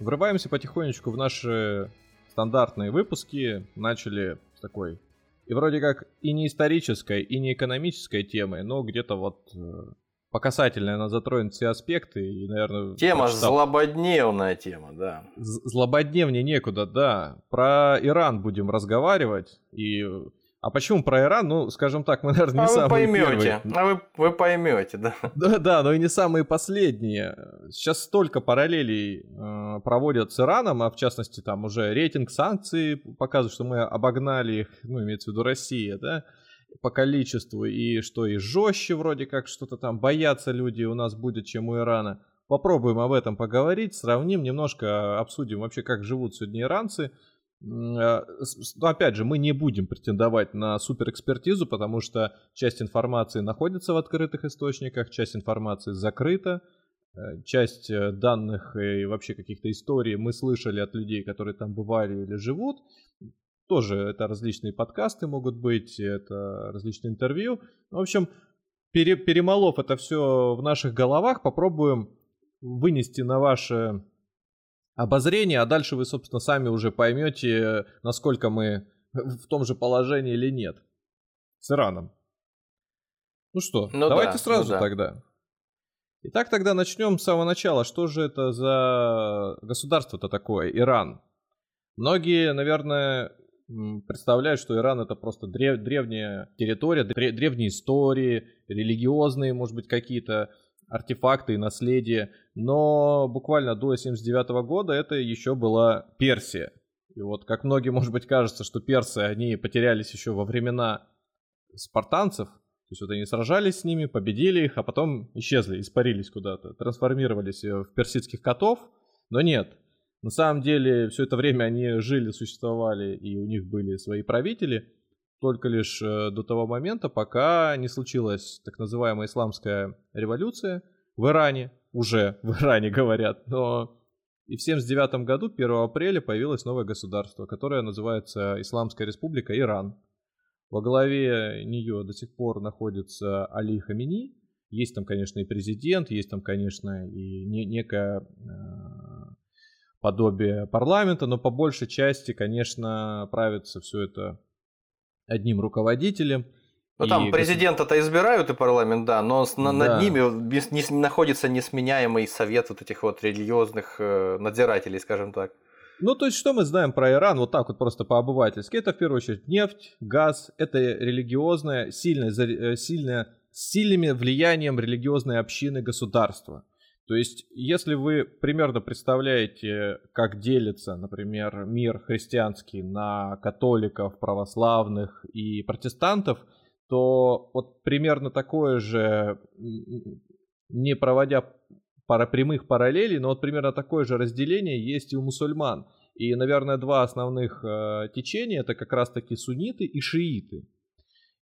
врываемся потихонечку в наши стандартные выпуски. Начали с такой и вроде как и не исторической, и не экономической темы, но где-то вот э, по касательной она затронет все аспекты и, наверное... Тема прочитал... злободневная тема, да. Злободневнее некуда, да. Про Иран будем разговаривать. И... А почему про Иран? Ну, скажем так, мы, наверное, не а самые поймете. первые. А вы, вы поймете, да. Да, да, но и не самые последние. Сейчас столько параллелей э, проводят с Ираном, а в частности там уже рейтинг санкций показывает, что мы обогнали их, ну, имеется в виду Россия, да по количеству, и что и жестче вроде как что-то там боятся люди у нас будет, чем у Ирана. Попробуем об этом поговорить, сравним, немножко обсудим вообще, как живут сегодня иранцы. Но опять же, мы не будем претендовать на суперэкспертизу, потому что часть информации находится в открытых источниках, часть информации закрыта, э, часть э, данных и вообще каких-то историй мы слышали от людей, которые там бывали или живут. Тоже это различные подкасты могут быть, это различные интервью. В общем, пере, перемолов это все в наших головах, попробуем вынести на ваше обозрение, а дальше вы, собственно, сами уже поймете, насколько мы в том же положении или нет. С Ираном. Ну что, ну давайте да, сразу ну да. тогда. Итак, тогда начнем с самого начала. Что же это за государство-то такое, Иран? Многие, наверное, представляют, что Иран это просто древ, древняя территория, древ, древние истории, религиозные, может быть, какие-то артефакты и наследие. Но буквально до 79 года это еще была Персия. И вот как многим, может быть, кажется, что персы, они потерялись еще во времена спартанцев, то есть вот они сражались с ними, победили их, а потом исчезли, испарились куда-то, трансформировались в персидских котов. Но нет, на самом деле, все это время они жили, существовали, и у них были свои правители, только лишь э, до того момента, пока не случилась так называемая исламская революция в Иране, уже в Иране говорят, но и в 1979 году, 1 апреля, появилось новое государство, которое называется Исламская республика Иран. Во главе нее до сих пор находится Али Хамини. Есть там, конечно, и президент, есть там, конечно, и не, некая э, подобие парламента, но по большей части, конечно, правится все это одним руководителем. Ну там президента-то избирают и парламент, да, но да. над ними не, находится несменяемый совет вот этих вот религиозных э, надзирателей, скажем так. Ну, то есть, что мы знаем про Иран, вот так вот просто по-обывательски? Это, в первую очередь, нефть, газ, это религиозное, сильное, э, сильное, с сильными влиянием религиозной общины государства. То есть, если вы примерно представляете, как делится, например, мир христианский на католиков, православных и протестантов, то вот примерно такое же, не проводя пара прямых параллелей, но вот примерно такое же разделение есть и у мусульман. И, наверное, два основных э, течения это как раз-таки сунниты и шииты.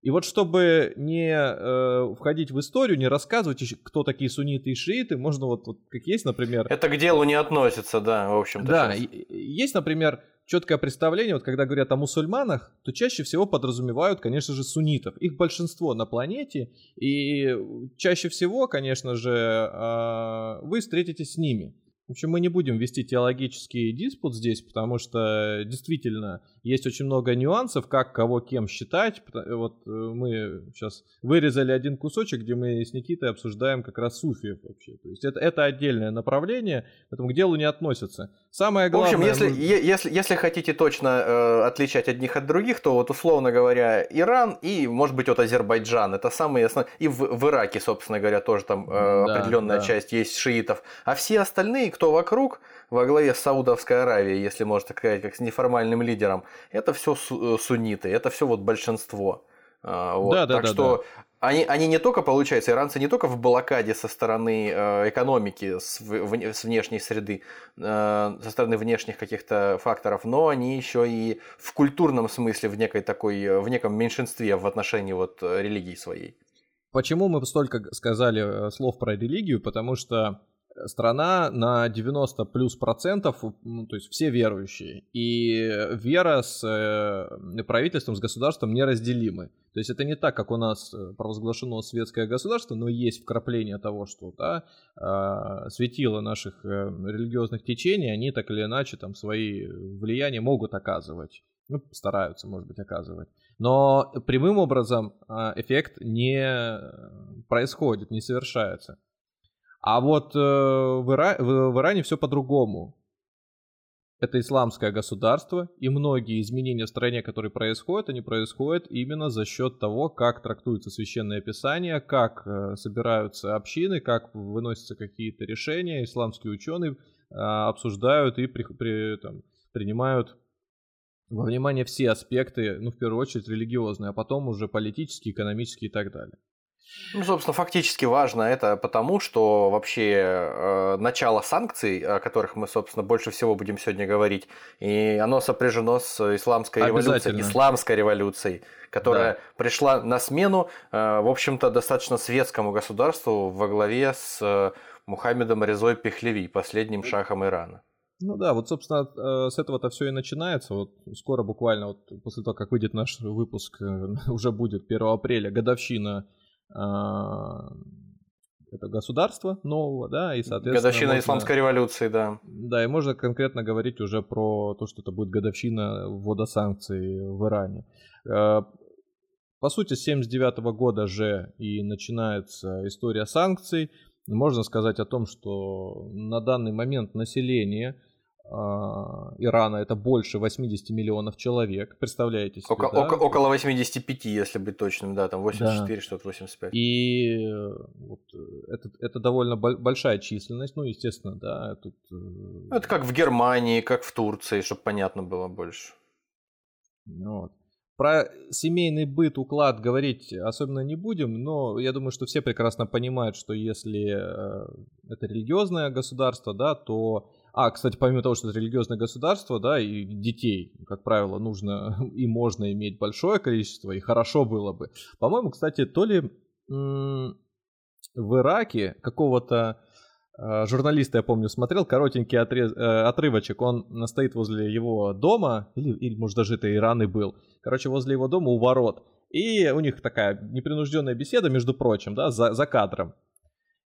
И вот чтобы не э, входить в историю, не рассказывать, кто такие сунниты и шииты, можно вот, вот как есть, например... Это к делу не относится, да, в общем-то. Да, есть, например, четкое представление, вот когда говорят о мусульманах, то чаще всего подразумевают, конечно же, суннитов. Их большинство на планете, и чаще всего, конечно же, э, вы встретитесь с ними. В общем, мы не будем вести теологический диспут здесь, потому что действительно есть очень много нюансов, как кого кем считать. Вот э, мы сейчас вырезали один кусочек, где мы с Никитой обсуждаем как раз суфиев вообще. То есть это, это отдельное направление, поэтому к делу не относится. Самое главное... В общем, если, ну... если, если хотите точно э, отличать одних от других, то вот условно говоря, Иран и, может быть, вот Азербайджан. Это самые основные... И в, в Ираке, собственно говоря, тоже там э, да, определенная да. часть есть шиитов. А все остальные, кто вокруг, во главе Саудовской Аравии, если можно так сказать, как с неформальным лидером, это все э, сунниты, это все вот большинство. Вот. Да, да, так да, что да. Они, они не только, получается, иранцы не только в блокаде со стороны э, экономики, с, в, с внешней среды, э, со стороны внешних каких-то факторов, но они еще и в культурном смысле в некой такой, в неком меньшинстве в отношении вот религии своей. Почему мы столько сказали слов про религию? Потому что страна на 90 плюс процентов, ну, то есть все верующие. И вера с э, правительством, с государством неразделимы. То есть это не так, как у нас э, провозглашено светское государство, но есть вкрапление того, что да, э, светило наших э, религиозных течений, они так или иначе там свои влияния могут оказывать. Ну, стараются, может быть, оказывать. Но прямым образом э, эффект не происходит, не совершается. А вот э, в, Ира... в, Иране все по-другому. Это исламское государство, и многие изменения в стране, которые происходят, они происходят именно за счет того, как трактуется священное писание, как э, собираются общины, как выносятся какие-то решения. Исламские ученые э, обсуждают и при, при, там, принимают во внимание все аспекты, ну, в первую очередь, религиозные, а потом уже политические, экономические и так далее. Ну, собственно, фактически важно это потому, что вообще э, начало санкций, о которых мы, собственно, больше всего будем сегодня говорить, и оно сопряжено с исламской революцией, исламской революцией, которая да. пришла на смену, э, в общем-то, достаточно светскому государству во главе с э, Мухаммедом Резой Пехлеви, последним шахом Ирана. Ну да, вот, собственно, э, с этого-то все и начинается. Вот скоро буквально, вот после того, как выйдет наш выпуск, э, уже будет 1 апреля, годовщина это государство нового, да, и, соответственно... Годовщина можно, исламской революции, да. Да, и можно конкретно говорить уже про то, что это будет годовщина ввода санкций в Иране. А, по сути, с 79 года же и начинается история санкций. Можно сказать о том, что на данный момент население а, Ирана это больше 80 миллионов человек, представляете себе, Око, да? Около 85, если быть точным, да, там 84, да. что-то 85. И э, вот, э, это, это довольно большая численность, ну, естественно, да. Тут... Э, ну, это как в Германии, как в Турции, чтобы понятно было больше. Вот. Про семейный быт, уклад говорить особенно не будем, но я думаю, что все прекрасно понимают, что если это религиозное государство, да, то а, кстати, помимо того, что это религиозное государство, да, и детей, как правило, нужно и можно иметь большое количество, и хорошо было бы. По-моему, кстати, то ли в Ираке какого-то э, журналиста, я помню, смотрел коротенький отрез, э, отрывочек, он стоит возле его дома, или, или может даже это Иран и был, короче, возле его дома у ворот. И у них такая непринужденная беседа, между прочим, да, за, за кадром.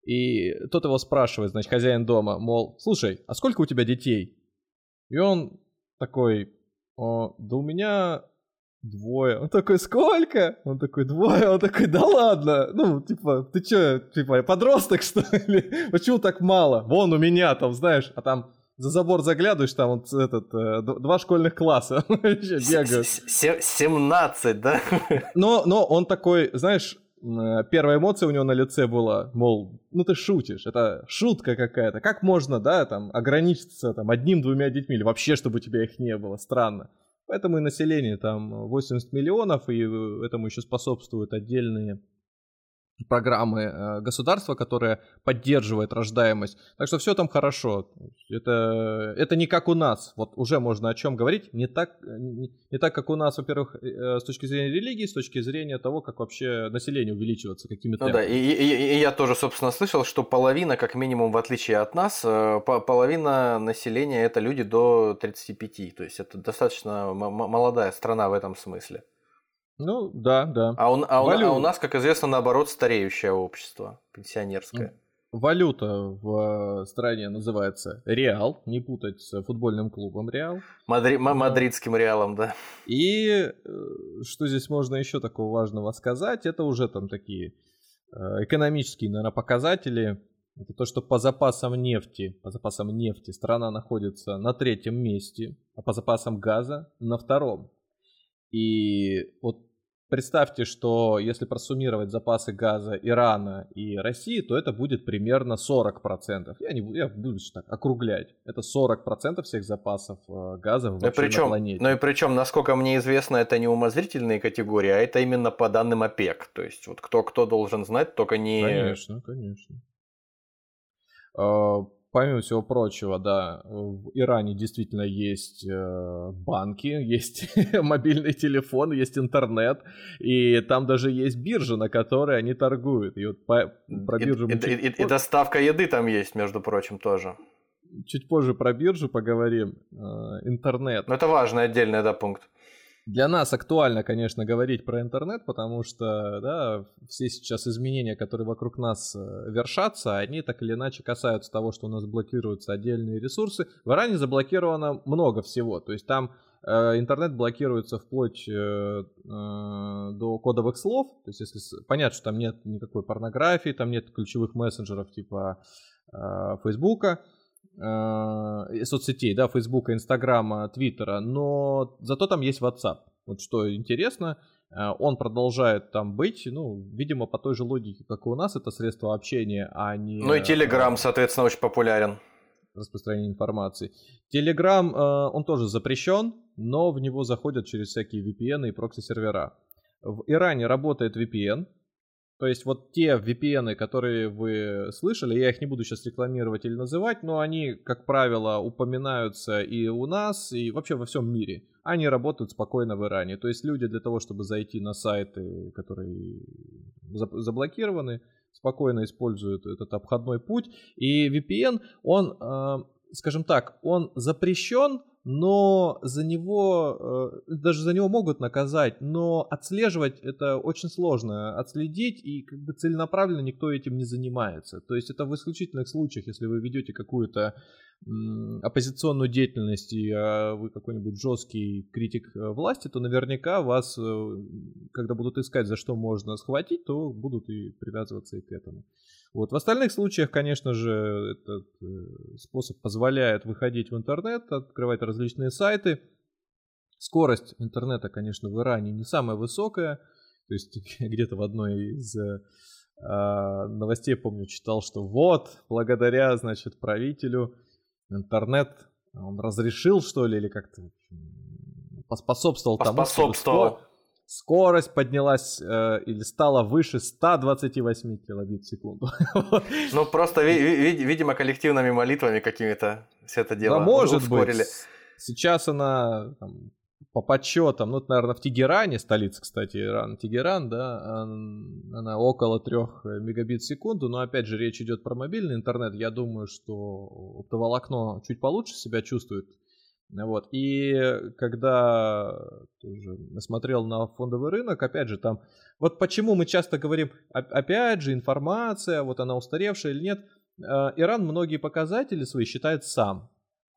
И тот его спрашивает, значит, хозяин дома, мол, слушай, а сколько у тебя детей? И он такой, О, да у меня двое. Он такой, сколько? Он такой, двое. Он такой, да ладно. Ну, типа, ты чё, типа, подросток, что ли? Почему так мало? Вон у меня там, знаешь, а там за забор заглядываешь, там вот этот, э, два школьных класса бегают. 17, да? Но, но он такой, знаешь, первая эмоция у него на лице была, мол, ну ты шутишь, это шутка какая-то. Как можно, да, там, ограничиться там одним-двумя детьми или вообще, чтобы у тебя их не было? Странно. Поэтому и население там 80 миллионов, и этому еще способствуют отдельные программы э, государства, которое поддерживает рождаемость. Так что все там хорошо. Это, это не как у нас. Вот уже можно о чем говорить. Не так, не, не так как у нас, во-первых, э, с точки зрения религии, с точки зрения того, как вообще население увеличивается, какими-то. Ну да, и, и, и я тоже, собственно, слышал, что половина, как минимум, в отличие от нас, э, половина населения это люди до 35. То есть это достаточно молодая страна в этом смысле. Ну, да, да. А у, а, у, а у нас, как известно, наоборот, стареющее общество, пенсионерское. Валюта в э, стране называется Реал, не путать с футбольным клубом Реал. Мадри... Мадридским Реалом, да. И э, что здесь можно еще такого важного сказать, это уже там такие э, экономические, наверное, показатели. Это то, что по запасам нефти, по запасам нефти страна находится на третьем месте, а по запасам газа на втором. И вот представьте, что если просуммировать запасы газа Ирана и России, то это будет примерно 40%. Я, не, я буду так округлять. Это 40% всех запасов э, газа вообще причем, на планете. Ну и причем, насколько мне известно, это не умозрительные категории, а это именно по данным ОПЕК. То есть вот кто кто должен знать, только не... Конечно, конечно. Помимо всего прочего, да, в Иране действительно есть э, банки, есть мобильный телефон, есть интернет, и там даже есть биржа, на которой они торгуют. И вот по, про биржу... И, и, и, и доставка еды там есть, между прочим, тоже. Чуть позже про биржу поговорим. Э, интернет. Но это важный отдельный, да, пункт. Для нас актуально, конечно, говорить про интернет, потому что да, все сейчас изменения, которые вокруг нас э, вершатся, они так или иначе касаются того, что у нас блокируются отдельные ресурсы. В Иране заблокировано много всего, то есть там э, интернет блокируется вплоть э, э, до кодовых слов, то есть если понятно, что там нет никакой порнографии, там нет ключевых мессенджеров типа э, Фейсбука, э, соцсетей, да, Фейсбука, Инстаграма, Твиттера, но зато там есть WhatsApp. Вот что интересно, э, он продолжает там быть, ну, видимо, по той же логике, как и у нас, это средство общения, а не... Ну и Telegram, соответственно, очень популярен. Распространение информации. Telegram, э, он тоже запрещен, но в него заходят через всякие VPN и прокси-сервера. В Иране работает VPN, то есть вот те VPN, которые вы слышали, я их не буду сейчас рекламировать или называть, но они, как правило, упоминаются и у нас, и вообще во всем мире. Они работают спокойно в Иране. То есть люди для того, чтобы зайти на сайты, которые заблокированы, спокойно используют этот обходной путь. И VPN, он, э, скажем так, он запрещен, но за него, э, даже за него могут наказать, но отслеживать это очень сложно, отследить и как бы целенаправленно никто этим не занимается. То есть это в исключительных случаях, если вы ведете какую-то оппозиционную деятельность и а, вы какой-нибудь жесткий критик э, власти, то наверняка вас, э, когда будут искать, за что можно схватить, то будут и привязываться и к этому. Вот. В остальных случаях, конечно же, этот способ позволяет выходить в интернет, открывать различные сайты. Скорость интернета, конечно, в Иране не самая высокая. То есть где-то в одной из э, новостей, помню, читал, что вот, благодаря, значит, правителю интернет, он разрешил, что ли, или как-то поспособствовал тому, поспособствовал. чтобы скорость поднялась э, или стала выше 128 килобит в секунду. Ну, просто, видимо, коллективными молитвами какими-то все это дело да, может ускорили. Быть. Сейчас она там, по подсчетам, ну, это, наверное, в Тегеране, столица, кстати, Иран, Тегеран, да, она около 3 мегабит в секунду, но, опять же, речь идет про мобильный интернет, я думаю, что оптоволокно чуть получше себя чувствует вот. И когда тоже смотрел на фондовый рынок, опять же, там, вот почему мы часто говорим, опять же, информация, вот она устаревшая или нет, э, Иран многие показатели свои считает сам.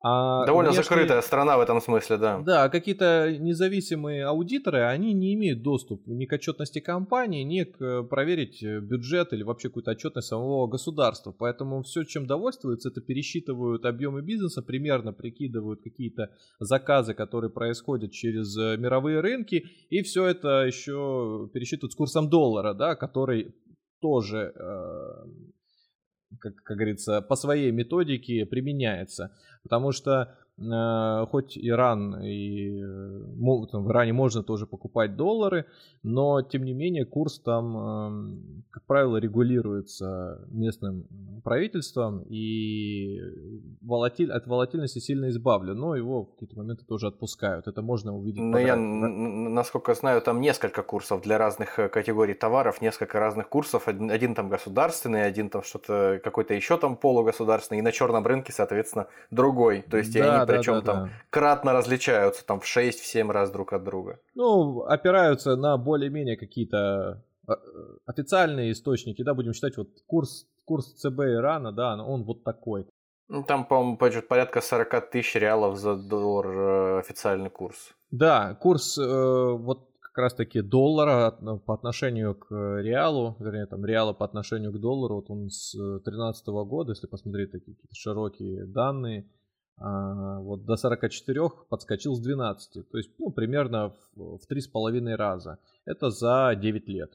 А Довольно внешне... закрытая страна в этом смысле, да. Да, какие-то независимые аудиторы, они не имеют доступ ни к отчетности компании, ни к э, проверить э, бюджет или вообще какую-то отчетность самого государства. Поэтому все, чем довольствуются, это пересчитывают объемы бизнеса, примерно прикидывают какие-то заказы, которые происходят через э, мировые рынки, и все это еще пересчитывают с курсом доллара, да, который тоже как, как говорится, по своей методике применяется. Потому что э, хоть Иран и э, там, в Иране можно тоже покупать доллары, но тем не менее курс там, э, как правило, регулируется местным правительством и волатиль, от волатильности сильно избавлен, но его в какие-то моменты тоже отпускают. Это можно увидеть. Но я, насколько знаю, там несколько курсов для разных э, категорий товаров, несколько разных курсов. Один, один там государственный, один там что-то какой-то еще там полугосударственный, и на черном рынке, соответственно, другой. То есть да, они да, причем да, там да. кратно различаются, там в 6-7 раз друг от друга. Ну, опираются на более-менее какие-то э, официальные источники, да, будем считать, вот курс курс ЦБ Ирана, да, он вот такой. Ну, там, по-моему, порядка 40 тысяч реалов за доллар э, официальный курс. Да, курс э, вот как раз-таки доллара ну, по отношению к реалу, вернее, там реала по отношению к доллару, вот он с 2013 года, если посмотреть такие какие-то широкие данные, а, вот до 44 подскочил с 12. То есть, ну, примерно в, в 3,5 раза. Это за 9 лет.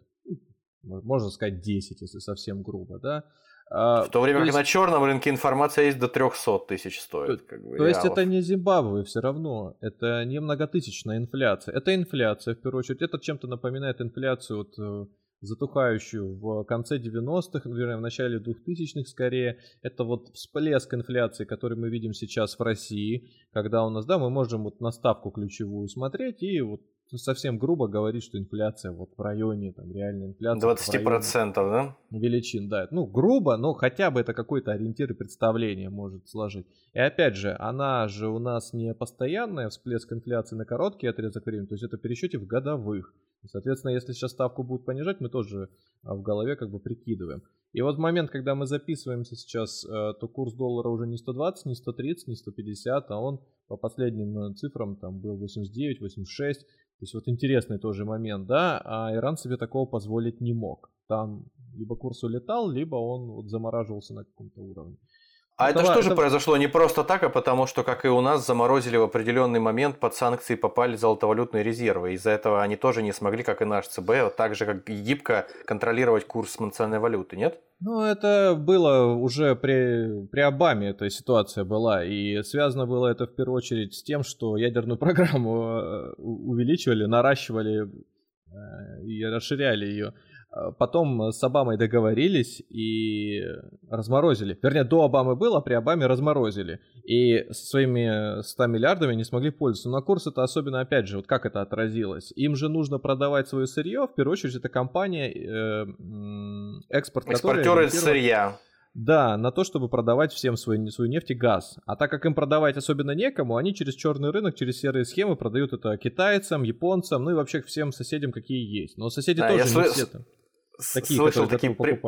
Ну, можно сказать 10, если совсем грубо, да. А, в то время то как есть... на черном рынке информация есть до 300 тысяч стоит. Как бы, то есть это не Зимбабве все равно, это не многотысячная инфляция. Это инфляция в первую очередь. Это чем-то напоминает инфляцию вот, э, затухающую в конце 90-х, наверное, в начале 2000-х скорее. Это вот всплеск инфляции, который мы видим сейчас в России, когда у нас, да, мы можем вот на ставку ключевую смотреть и вот совсем грубо говорить, что инфляция вот в районе, там, реальная инфляция. 20%, да? Величин, да. Ну, грубо, но хотя бы это какой-то ориентир и представление может сложить. И опять же, она же у нас не постоянная, всплеск инфляции на короткий отрезок времени, то есть это пересчете в годовых. Соответственно, если сейчас ставку будут понижать, мы тоже а, в голове как бы прикидываем. И вот в момент, когда мы записываемся сейчас, э, то курс доллара уже не 120, не 130, не 150, а он по последним э, цифрам там был 89, 86. То есть вот интересный тоже момент, да, а Иран себе такого позволить не мог. Там либо курс улетал, либо он вот замораживался на каком-то уровне. А это, это что же это... произошло не просто так, а потому что, как и у нас, заморозили в определенный момент под санкции попали золотовалютные резервы. Из-за этого они тоже не смогли, как и наш ЦБ, вот так же, как и гибко контролировать курс национальной валюты, нет? Ну, это было уже при, при Обаме эта ситуация была. И связано было это в первую очередь с тем, что ядерную программу э, увеличивали, наращивали э, и расширяли ее. Э, потом с Обамой договорились и разморозили. Вернее, до Обамы было, а при Обаме разморозили. И со своими 100 миллиардами не смогли пользоваться. Но на курс это особенно, опять же, вот как это отразилось. Им же нужно продавать свое сырье. В первую очередь, это компания, э, экспорт Экспортеры сырья. Да, на то, чтобы продавать всем свой, свою нефть и газ. А так как им продавать особенно некому, они через черный рынок, через серые схемы продают это китайцам, японцам, ну и вообще всем соседям, какие есть. Но соседи да, тоже не все там такие, слышал такие при...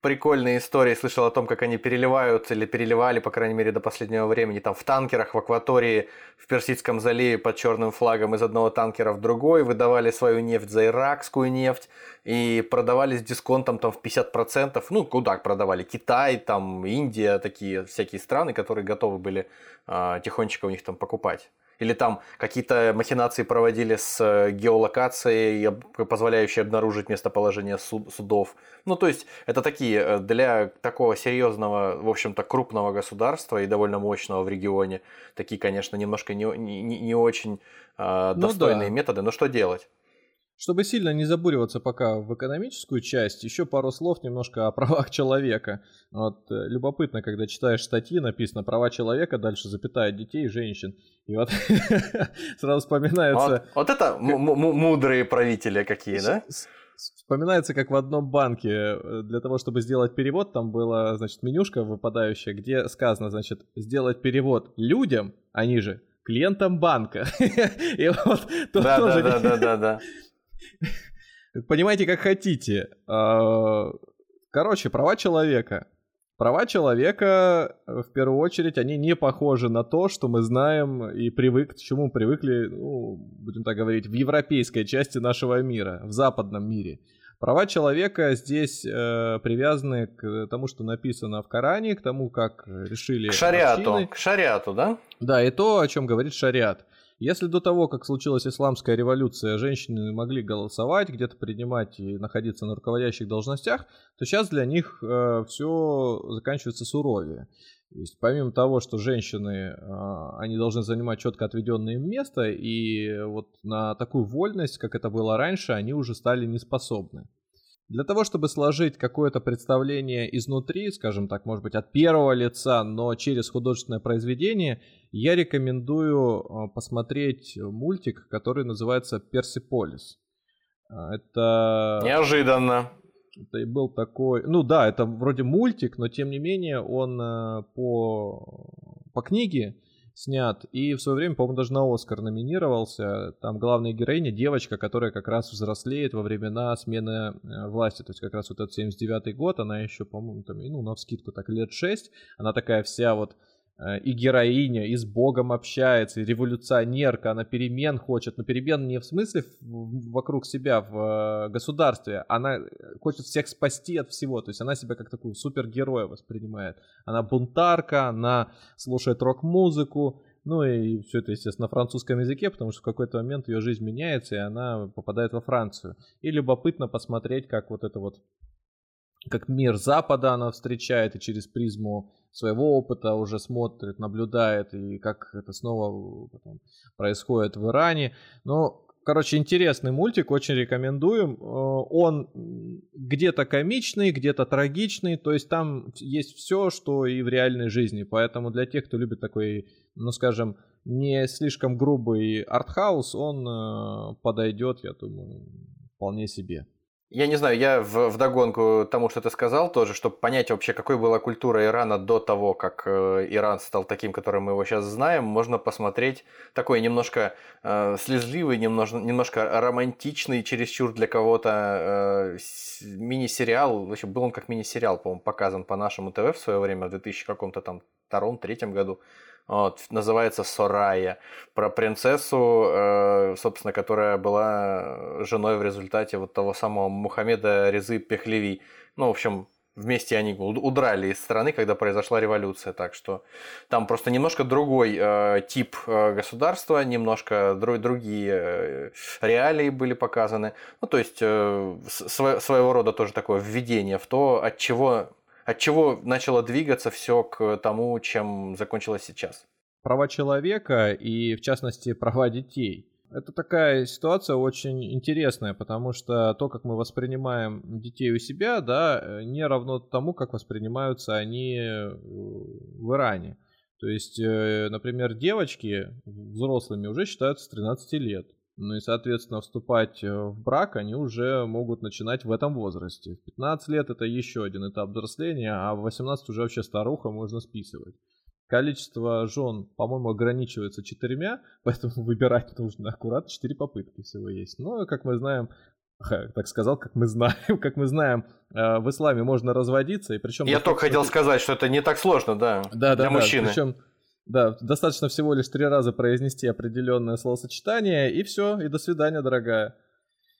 прикольные истории, слышал о том, как они переливают или переливали, по крайней мере, до последнего времени, там в танкерах в акватории в Персидском заливе под черным флагом из одного танкера в другой, выдавали свою нефть за иракскую нефть и продавали с дисконтом там в 50%. Ну, куда продавали? Китай, там, Индия, такие всякие страны, которые готовы были а, тихонечко у них там покупать. Или там какие-то махинации проводили с э, геолокацией, позволяющей обнаружить местоположение судов. Ну, то есть, это такие э, для такого серьезного, в общем-то, крупного государства и довольно мощного в регионе, такие, конечно, немножко не, не, не очень э, достойные ну, да. методы. Но что делать? Чтобы сильно не забуриваться пока в экономическую часть, еще пару слов немножко о правах человека. Вот, э, любопытно, когда читаешь статьи, написано «права человека», дальше запятая детей и женщин. И вот сразу вспоминается... Вот, вот это мудрые правители какие, да? Вспоминается, как в одном банке э, для того, чтобы сделать перевод, там была, значит, менюшка выпадающая, где сказано, значит, сделать перевод людям, они же клиентам банка. И вот да, тоже... Да, да, да, да, Понимаете, как хотите. А, короче, права человека. Права человека, в первую очередь, они не похожи на то, что мы знаем и привык, к чему привыкли, ну, будем так говорить, в европейской части нашего мира, в западном мире. Права человека здесь э, привязаны к тому, что написано в Коране, к тому, как решили... К шариату, общины. к шариату, да? Да, и то, о чем говорит шариат. Если до того, как случилась исламская революция, женщины могли голосовать, где-то принимать и находиться на руководящих должностях, то сейчас для них э, все заканчивается суровее. То есть помимо того, что женщины, э, они должны занимать четко отведенное им место, и вот на такую вольность, как это было раньше, они уже стали неспособны. Для того, чтобы сложить какое-то представление изнутри, скажем так, может быть, от первого лица, но через художественное произведение, я рекомендую э, посмотреть мультик, который называется «Персиполис». А, это... Неожиданно. Это и был такой... Ну да, это вроде мультик, но тем не менее он э, по, по книге снят. И в свое время, по-моему, даже на Оскар номинировался. Там главная героиня девочка, которая как раз взрослеет во времена смены э, власти. То есть как раз вот этот 79-й год, она еще, по-моему, там, ну, на вскидку так лет 6. Она такая вся вот и героиня, и с Богом общается, и революционерка, она перемен хочет, но перемен не в смысле вокруг себя в э, государстве, она э, хочет всех спасти от всего, то есть она себя как такую супергероя воспринимает. Она бунтарка, она слушает рок-музыку, ну и все это, естественно, на французском языке, потому что в какой-то момент ее жизнь меняется, и она попадает во Францию. И любопытно посмотреть, как вот это вот как мир Запада она встречает и через призму своего опыта уже смотрит, наблюдает и как это снова потом происходит в Иране. Но, короче, интересный мультик, очень рекомендуем. Э, он где-то комичный, где-то трагичный, то есть там есть все, что и в реальной жизни. Поэтому для тех, кто любит такой, ну скажем, не слишком грубый артхаус, он э, подойдет, я думаю, вполне себе. Я не знаю, я в, догонку тому, что ты сказал тоже, чтобы понять вообще, какой была культура Ирана до того, как э, Иран стал таким, которым мы его сейчас знаем, можно посмотреть такой немножко э, слезливый, немножко, немножко романтичный, чересчур для кого-то э, мини-сериал. Вообще был он как мини-сериал, по-моему, показан по нашему ТВ в свое время, в 2000 каком-то там втором, третьем году. Вот, называется Сорая. Про принцессу, э, собственно, которая была женой в результате вот того самого Мухаммеда Резы Пехлеви. Ну, в общем, вместе они удрали из страны, когда произошла революция. Так что там просто немножко другой э, тип э, государства, немножко друг, другие э, реалии были показаны. Ну, то есть э, сво, своего рода тоже такое введение в то, от чего от чего начало двигаться все к тому, чем закончилось сейчас. Права человека и, в частности, права детей. Это такая ситуация очень интересная, потому что то, как мы воспринимаем детей у себя, да, не равно тому, как воспринимаются они э, в Иране. То есть, э, например, девочки взрослыми уже считаются с 13 лет. Ну и, соответственно, вступать э, в брак они уже могут начинать в этом возрасте. В 15 лет это еще один этап взросления, а в 18 уже вообще старуха можно списывать. Количество жен, по-моему, ограничивается четырьмя, поэтому выбирать нужно аккуратно, четыре попытки всего есть. Но, как мы знаем, так сказал, как мы знаем, как мы знаем, э, в исламе можно разводиться, и причем... Я только хотел сказать, что это не так сложно, да, да для да, мужчины. Да, причем да, достаточно всего лишь три раза произнести определенное словосочетание, и все, и до свидания, дорогая.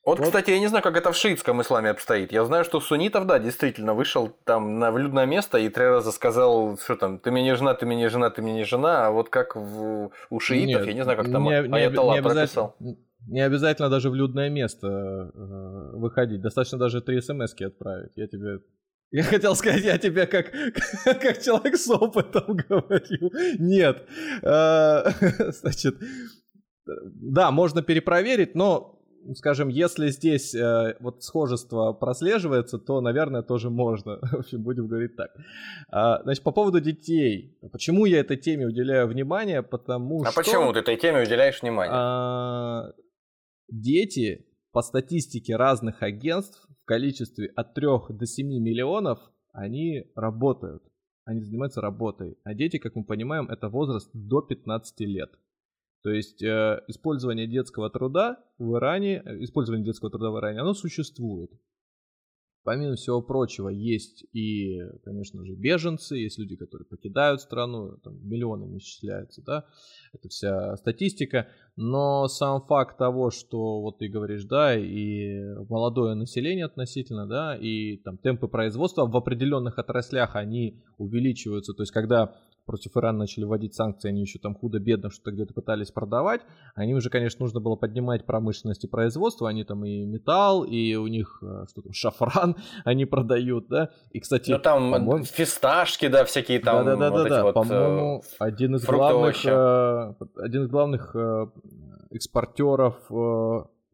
Вот, вот, кстати, я не знаю, как это в шиитском исламе обстоит. Я знаю, что суннитов, да, действительно, вышел там на людное место и три раза сказал, что там, ты мне не жена, ты мне не жена, ты мне не жена, а вот как в, у шиитов, Нет, я не знаю, как там не, Аятолла не прописал. Не обязательно даже в людное место э, выходить, достаточно даже три смс отправить. Я тебе я хотел сказать, я тебе как, как человек с опытом говорю. Нет. А, значит, да, можно перепроверить, но, скажем, если здесь э, вот схожество прослеживается, то, наверное, тоже можно. В общем, будем говорить так. А, значит, по поводу детей. Почему я этой теме уделяю внимание? Потому а что... А почему ты этой теме уделяешь внимание? А, дети по статистике разных агентств в количестве от 3 до 7 миллионов они работают. Они занимаются работой. А дети, как мы понимаем, это возраст до 15 лет. То есть э, использование детского труда в Иране, э, использование детского труда в Иране, оно существует. Помимо всего прочего, есть и, конечно же, беженцы, есть люди, которые покидают страну, там миллионами исчисляются, да, это вся статистика, но сам факт того, что вот ты говоришь, да, и молодое население относительно, да, и там темпы производства в определенных отраслях, они увеличиваются, то есть когда против Ирана начали вводить санкции, они еще там худо-бедно что-то где-то пытались продавать. Они уже, конечно, нужно было поднимать промышленность и производство. Они там и металл, и у них э, что там, шафран они продают, да. И, кстати, ну там фисташки, да, всякие там. Да, да, да, вот да, да. Вот, по-моему, э, один из главных, э, один из главных экспортеров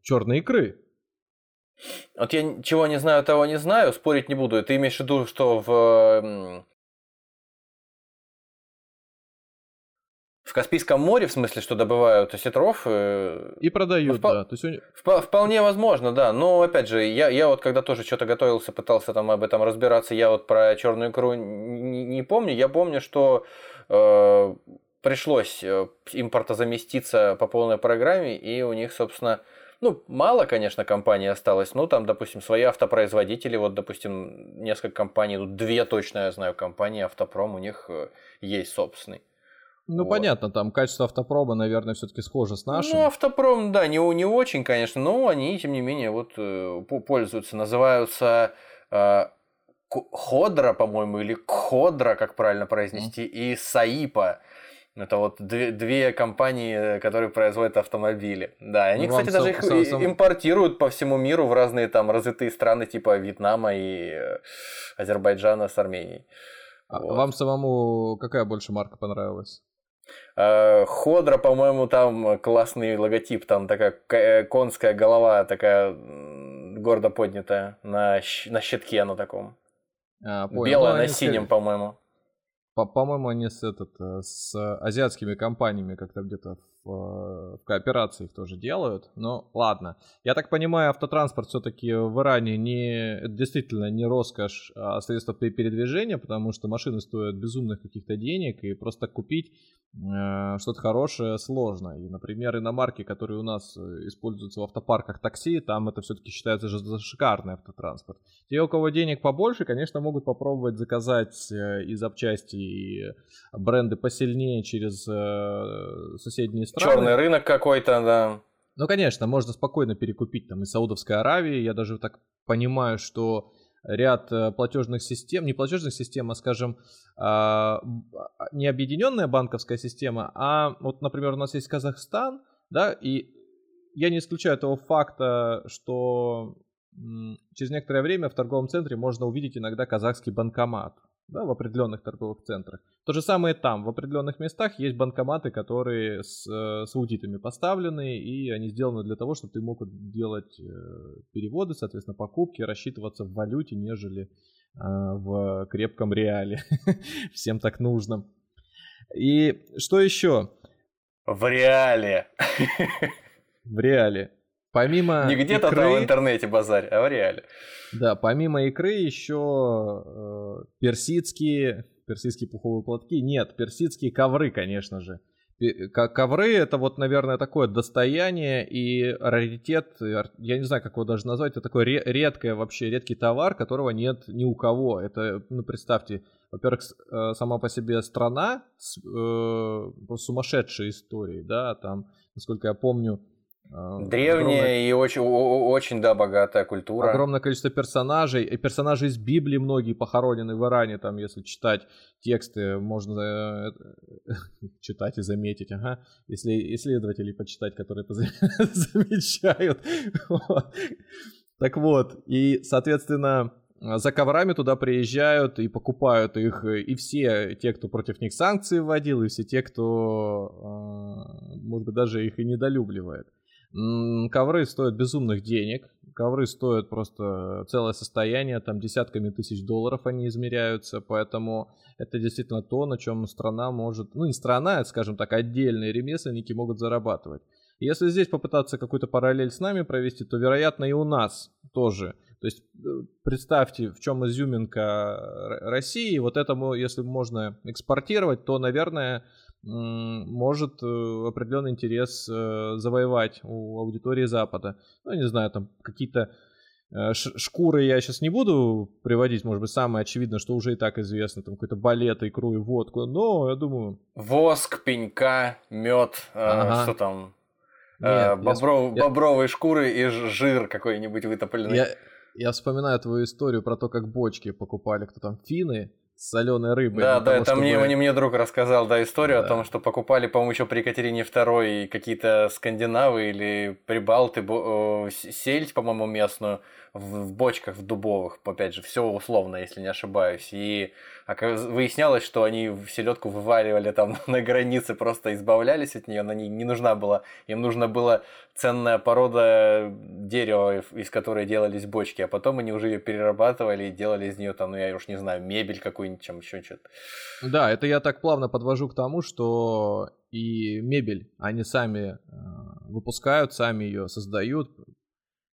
черной икры. Вот я чего не знаю, того не знаю, спорить не буду. Ты имеешь в виду, что в в Каспийском море, в смысле, что добывают осетров. Э, и продают, впол... да. То есть... Вп... Вполне возможно, да. Но, опять же, я, я вот когда тоже что-то готовился, пытался там об этом разбираться, я вот про черную икру не, не помню. Я помню, что э, пришлось э, импортозаместиться по полной программе, и у них, собственно, ну, мало, конечно, компаний осталось. Ну, там, допустим, свои автопроизводители. Вот, допустим, несколько компаний, тут две точно я знаю компании, Автопром у них э, есть собственный. Ну, вот. понятно, там качество автопрома, наверное, все-таки схоже с нашим. Ну, автопром, да, не, не очень, конечно, но они, тем не менее, вот э, пользуются, называются э, Ходра, по-моему, или Кходра, как правильно произнести, mm. и Саипа. Это вот две, две компании, которые производят автомобили. Да, они, ну, кстати, даже их сам, сам... импортируют по всему миру в разные там развитые страны типа Вьетнама и э, Азербайджана с Арменией. А вот. Вам самому какая больше марка понравилась? Э, Ходра, по-моему, там классный логотип, там такая э, конская голова, такая гордо поднятая на, на щитке на таком. А, Белая ну, на синем, по-моему. По-моему, они с, этот, э, с азиатскими компаниями как-то где-то в, э, в кооперации их тоже делают. Но ладно. Я так понимаю, автотранспорт все-таки в Иране не, действительно не роскошь, а средство передвижения, потому что машины стоят безумных каких-то денег, и просто купить э, что-то хорошее сложно. И, например, иномарки, которые у нас э, используются в автопарках такси, там это все-таки считается же за шикарный автотранспорт. Те, у кого денег побольше, конечно, могут попробовать заказать и запчасти, и бренды посильнее через э, соседние страны. Черный рынок какой-то, да. Ну, конечно, можно спокойно перекупить там из Саудовской Аравии. Я даже так понимаю, что ряд э, платежных систем, не платежных систем, а, скажем, а, не объединенная банковская система, а вот, например, у нас есть Казахстан, да, и я не исключаю того факта, что через некоторое время в торговом центре можно увидеть иногда казахский банкомат да, в определенных торговых центрах. То же самое там, в определенных местах есть банкоматы, которые с, э, с аудитами поставлены, и они сделаны для того, чтобы ты мог делать э, переводы, соответственно, покупки, рассчитываться в валюте, нежели э, в крепком реале. Всем так нужно. И что еще? В реале. В реале. Помимо Не где-то икры... там в интернете базарь, а в реале. Да, помимо икры еще э, персидские, персидские пуховые платки. Нет, персидские ковры, конечно же. Ковры это вот, наверное, такое достояние и раритет, я не знаю, как его даже назвать, это такой редкое вообще, редкий товар, которого нет ни у кого. Это, ну, представьте, во-первых, э, сама по себе страна с э, сумасшедшей историей, да, там, насколько я помню, Древняя огромное... и очень, очень, да, богатая культура. Огромное количество персонажей. И персонажи из Библии многие похоронены в Иране. Там, если читать тексты, можно э, читать и заметить. Ага. Если исследователей почитать, которые замечают. Так вот. И, соответственно, за коврами туда приезжают и покупают их и все те, кто против них санкции вводил, и все те, кто, может быть, даже их и недолюбливает. Ковры стоят безумных денег. Ковры стоят просто целое состояние, там десятками тысяч долларов они измеряются, поэтому это действительно то, на чем страна может, ну не страна, а, скажем так, отдельные ремесленники могут зарабатывать. Если здесь попытаться какую-то параллель с нами провести, то, вероятно, и у нас тоже. То есть э, представьте, в чем изюминка России. Вот этому, если можно экспортировать, то, наверное, может э, определенный интерес э, завоевать у аудитории Запада. Ну, не знаю, там какие-то э, шкуры я сейчас не буду приводить, может быть, самое очевидное, что уже и так известно, там какой-то балет, икру и водку, но я думаю... Воск, пенька, мед, ага. что там, Нет, бобров, я... бобровые шкуры и жир какой-нибудь вытопленный. Я, я вспоминаю твою историю про то, как бочки покупали, кто там, финны, соленой рыбой. Да, да, того, это чтобы... мне, мне, мне друг рассказал, да, историю да. о том, что покупали, по-моему, еще при Екатерине II какие-то скандинавы или прибалты бо... сельдь, по-моему, местную в, в бочках, в дубовых, опять же, все условно, если не ошибаюсь. И выяснялось, что они в селедку вываривали там на границе, просто избавлялись от нее, она не, не нужна была. Им нужна была ценная порода дерева, из которой делались бочки, а потом они уже ее перерабатывали и делали из нее там, ну я уж не знаю, мебель какую-нибудь, чем еще что-то. Да, это я так плавно подвожу к тому, что и мебель они сами э, выпускают, сами ее создают,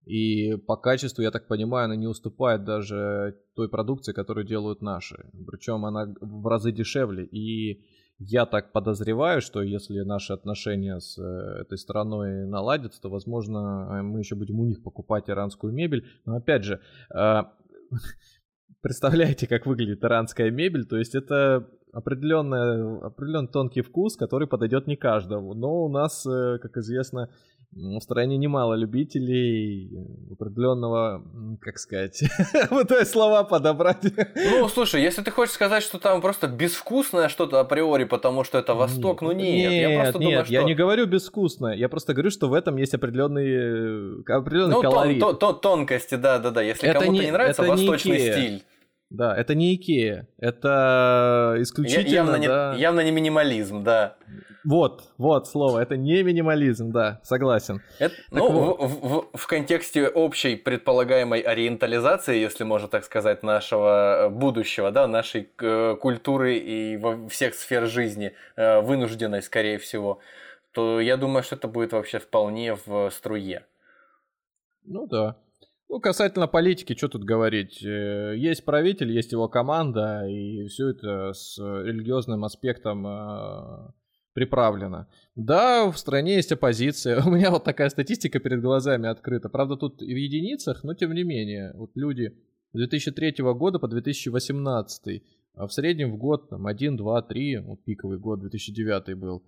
и по качеству, я так понимаю, она не уступает даже той продукции, которую делают наши. Причем она в разы дешевле. И я так подозреваю, что если наши отношения с э, этой страной наладятся, то, возможно, э, мы еще будем у них покупать иранскую мебель. Но опять же, а, представляете, как выглядит иранская мебель? То есть это определенный, определенный тонкий вкус, который подойдет не каждому. Но у нас, э, как известно, в стране немало любителей э, определенного, как сказать, вот эти слова подобрать. Ну, слушай, если ты хочешь сказать, что там просто безвкусное что-то априори, потому что это Восток, ну нет, нет я просто нет, думаю, что... я не говорю безвкусное, я просто говорю, что в этом есть определенный, э, определенный ну, колорит. Тон, тон, тонкости, да-да-да, если кому-то не, не нравится восточный не стиль. Да, это не Икея, это исключительно... Явно, да... не, явно не минимализм, да. Вот, вот слово, это не минимализм, да, согласен. Это, ну, вот. в, в, в контексте общей предполагаемой ориентализации, если можно так сказать, нашего будущего, да, нашей э, культуры и во всех сфер жизни, э, вынужденной, скорее всего, то я думаю, что это будет вообще вполне в струе. Ну да. Ну, касательно политики, что тут говорить? Э, есть правитель, есть его команда, и все это с религиозным аспектом э, приправлено. Да, в стране есть оппозиция. У меня вот такая статистика перед глазами открыта. Правда, тут в единицах, но тем не менее. Вот люди с 2003 года по 2018, а в среднем в год там 1, 2, 3, вот пиковый год 2009 был,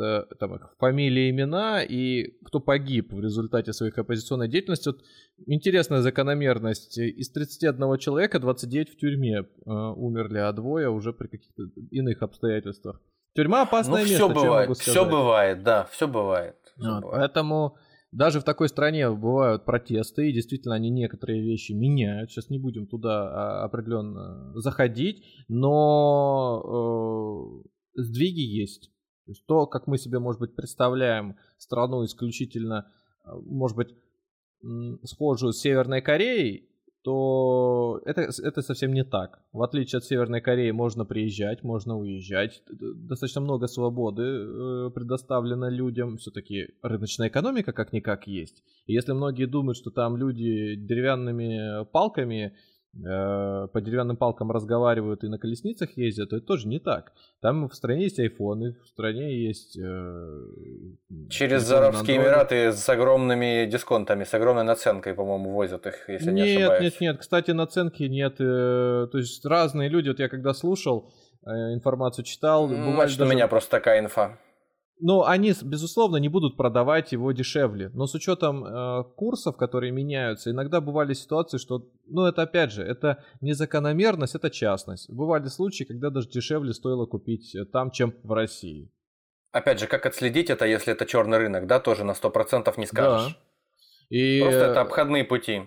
э, там, их фамилии, имена и кто погиб в результате своих оппозиционной деятельности. Вот интересная закономерность. Из 31 человека 29 в тюрьме э, умерли, а двое уже при каких-то иных обстоятельствах. Тюрьма опасное ну, место, все бывает, все бывает, да, все бывает. Все а, бывает. Поэтому даже в такой стране бывают протесты, и действительно они некоторые вещи меняют. Сейчас не будем туда а, определенно заходить, но э, сдвиги есть. То есть то, как мы себе, может быть, представляем страну исключительно, э, может быть, схожую с Северной Кореей, то это, это совсем не так. В отличие от Северной Кореи можно приезжать, можно уезжать. Достаточно много свободы э, предоставлено людям. Все-таки рыночная экономика как-никак есть. И если многие думают, что там люди деревянными палками по деревянным палкам разговаривают и на колесницах ездят, то это тоже не так. Там в стране есть айфоны, в стране есть... Э, Через Арабские Эмираты с огромными дисконтами, с огромной наценкой, по-моему, возят их, если нет, не ошибаюсь. Нет, нет, нет. Кстати, наценки нет. Э, то есть разные люди, вот я когда слушал, э, информацию читал, бывает Значит, даже... у меня просто такая инфа. Ну, они, безусловно, не будут продавать его дешевле. Но с учетом э, курсов, которые меняются, иногда бывали ситуации, что, ну, это опять же, это не закономерность, это частность. Бывали случаи, когда даже дешевле стоило купить э, там, чем в России. Опять же, как отследить это, если это черный рынок, да, тоже на 100% не скажешь. Да. И... Просто это обходные пути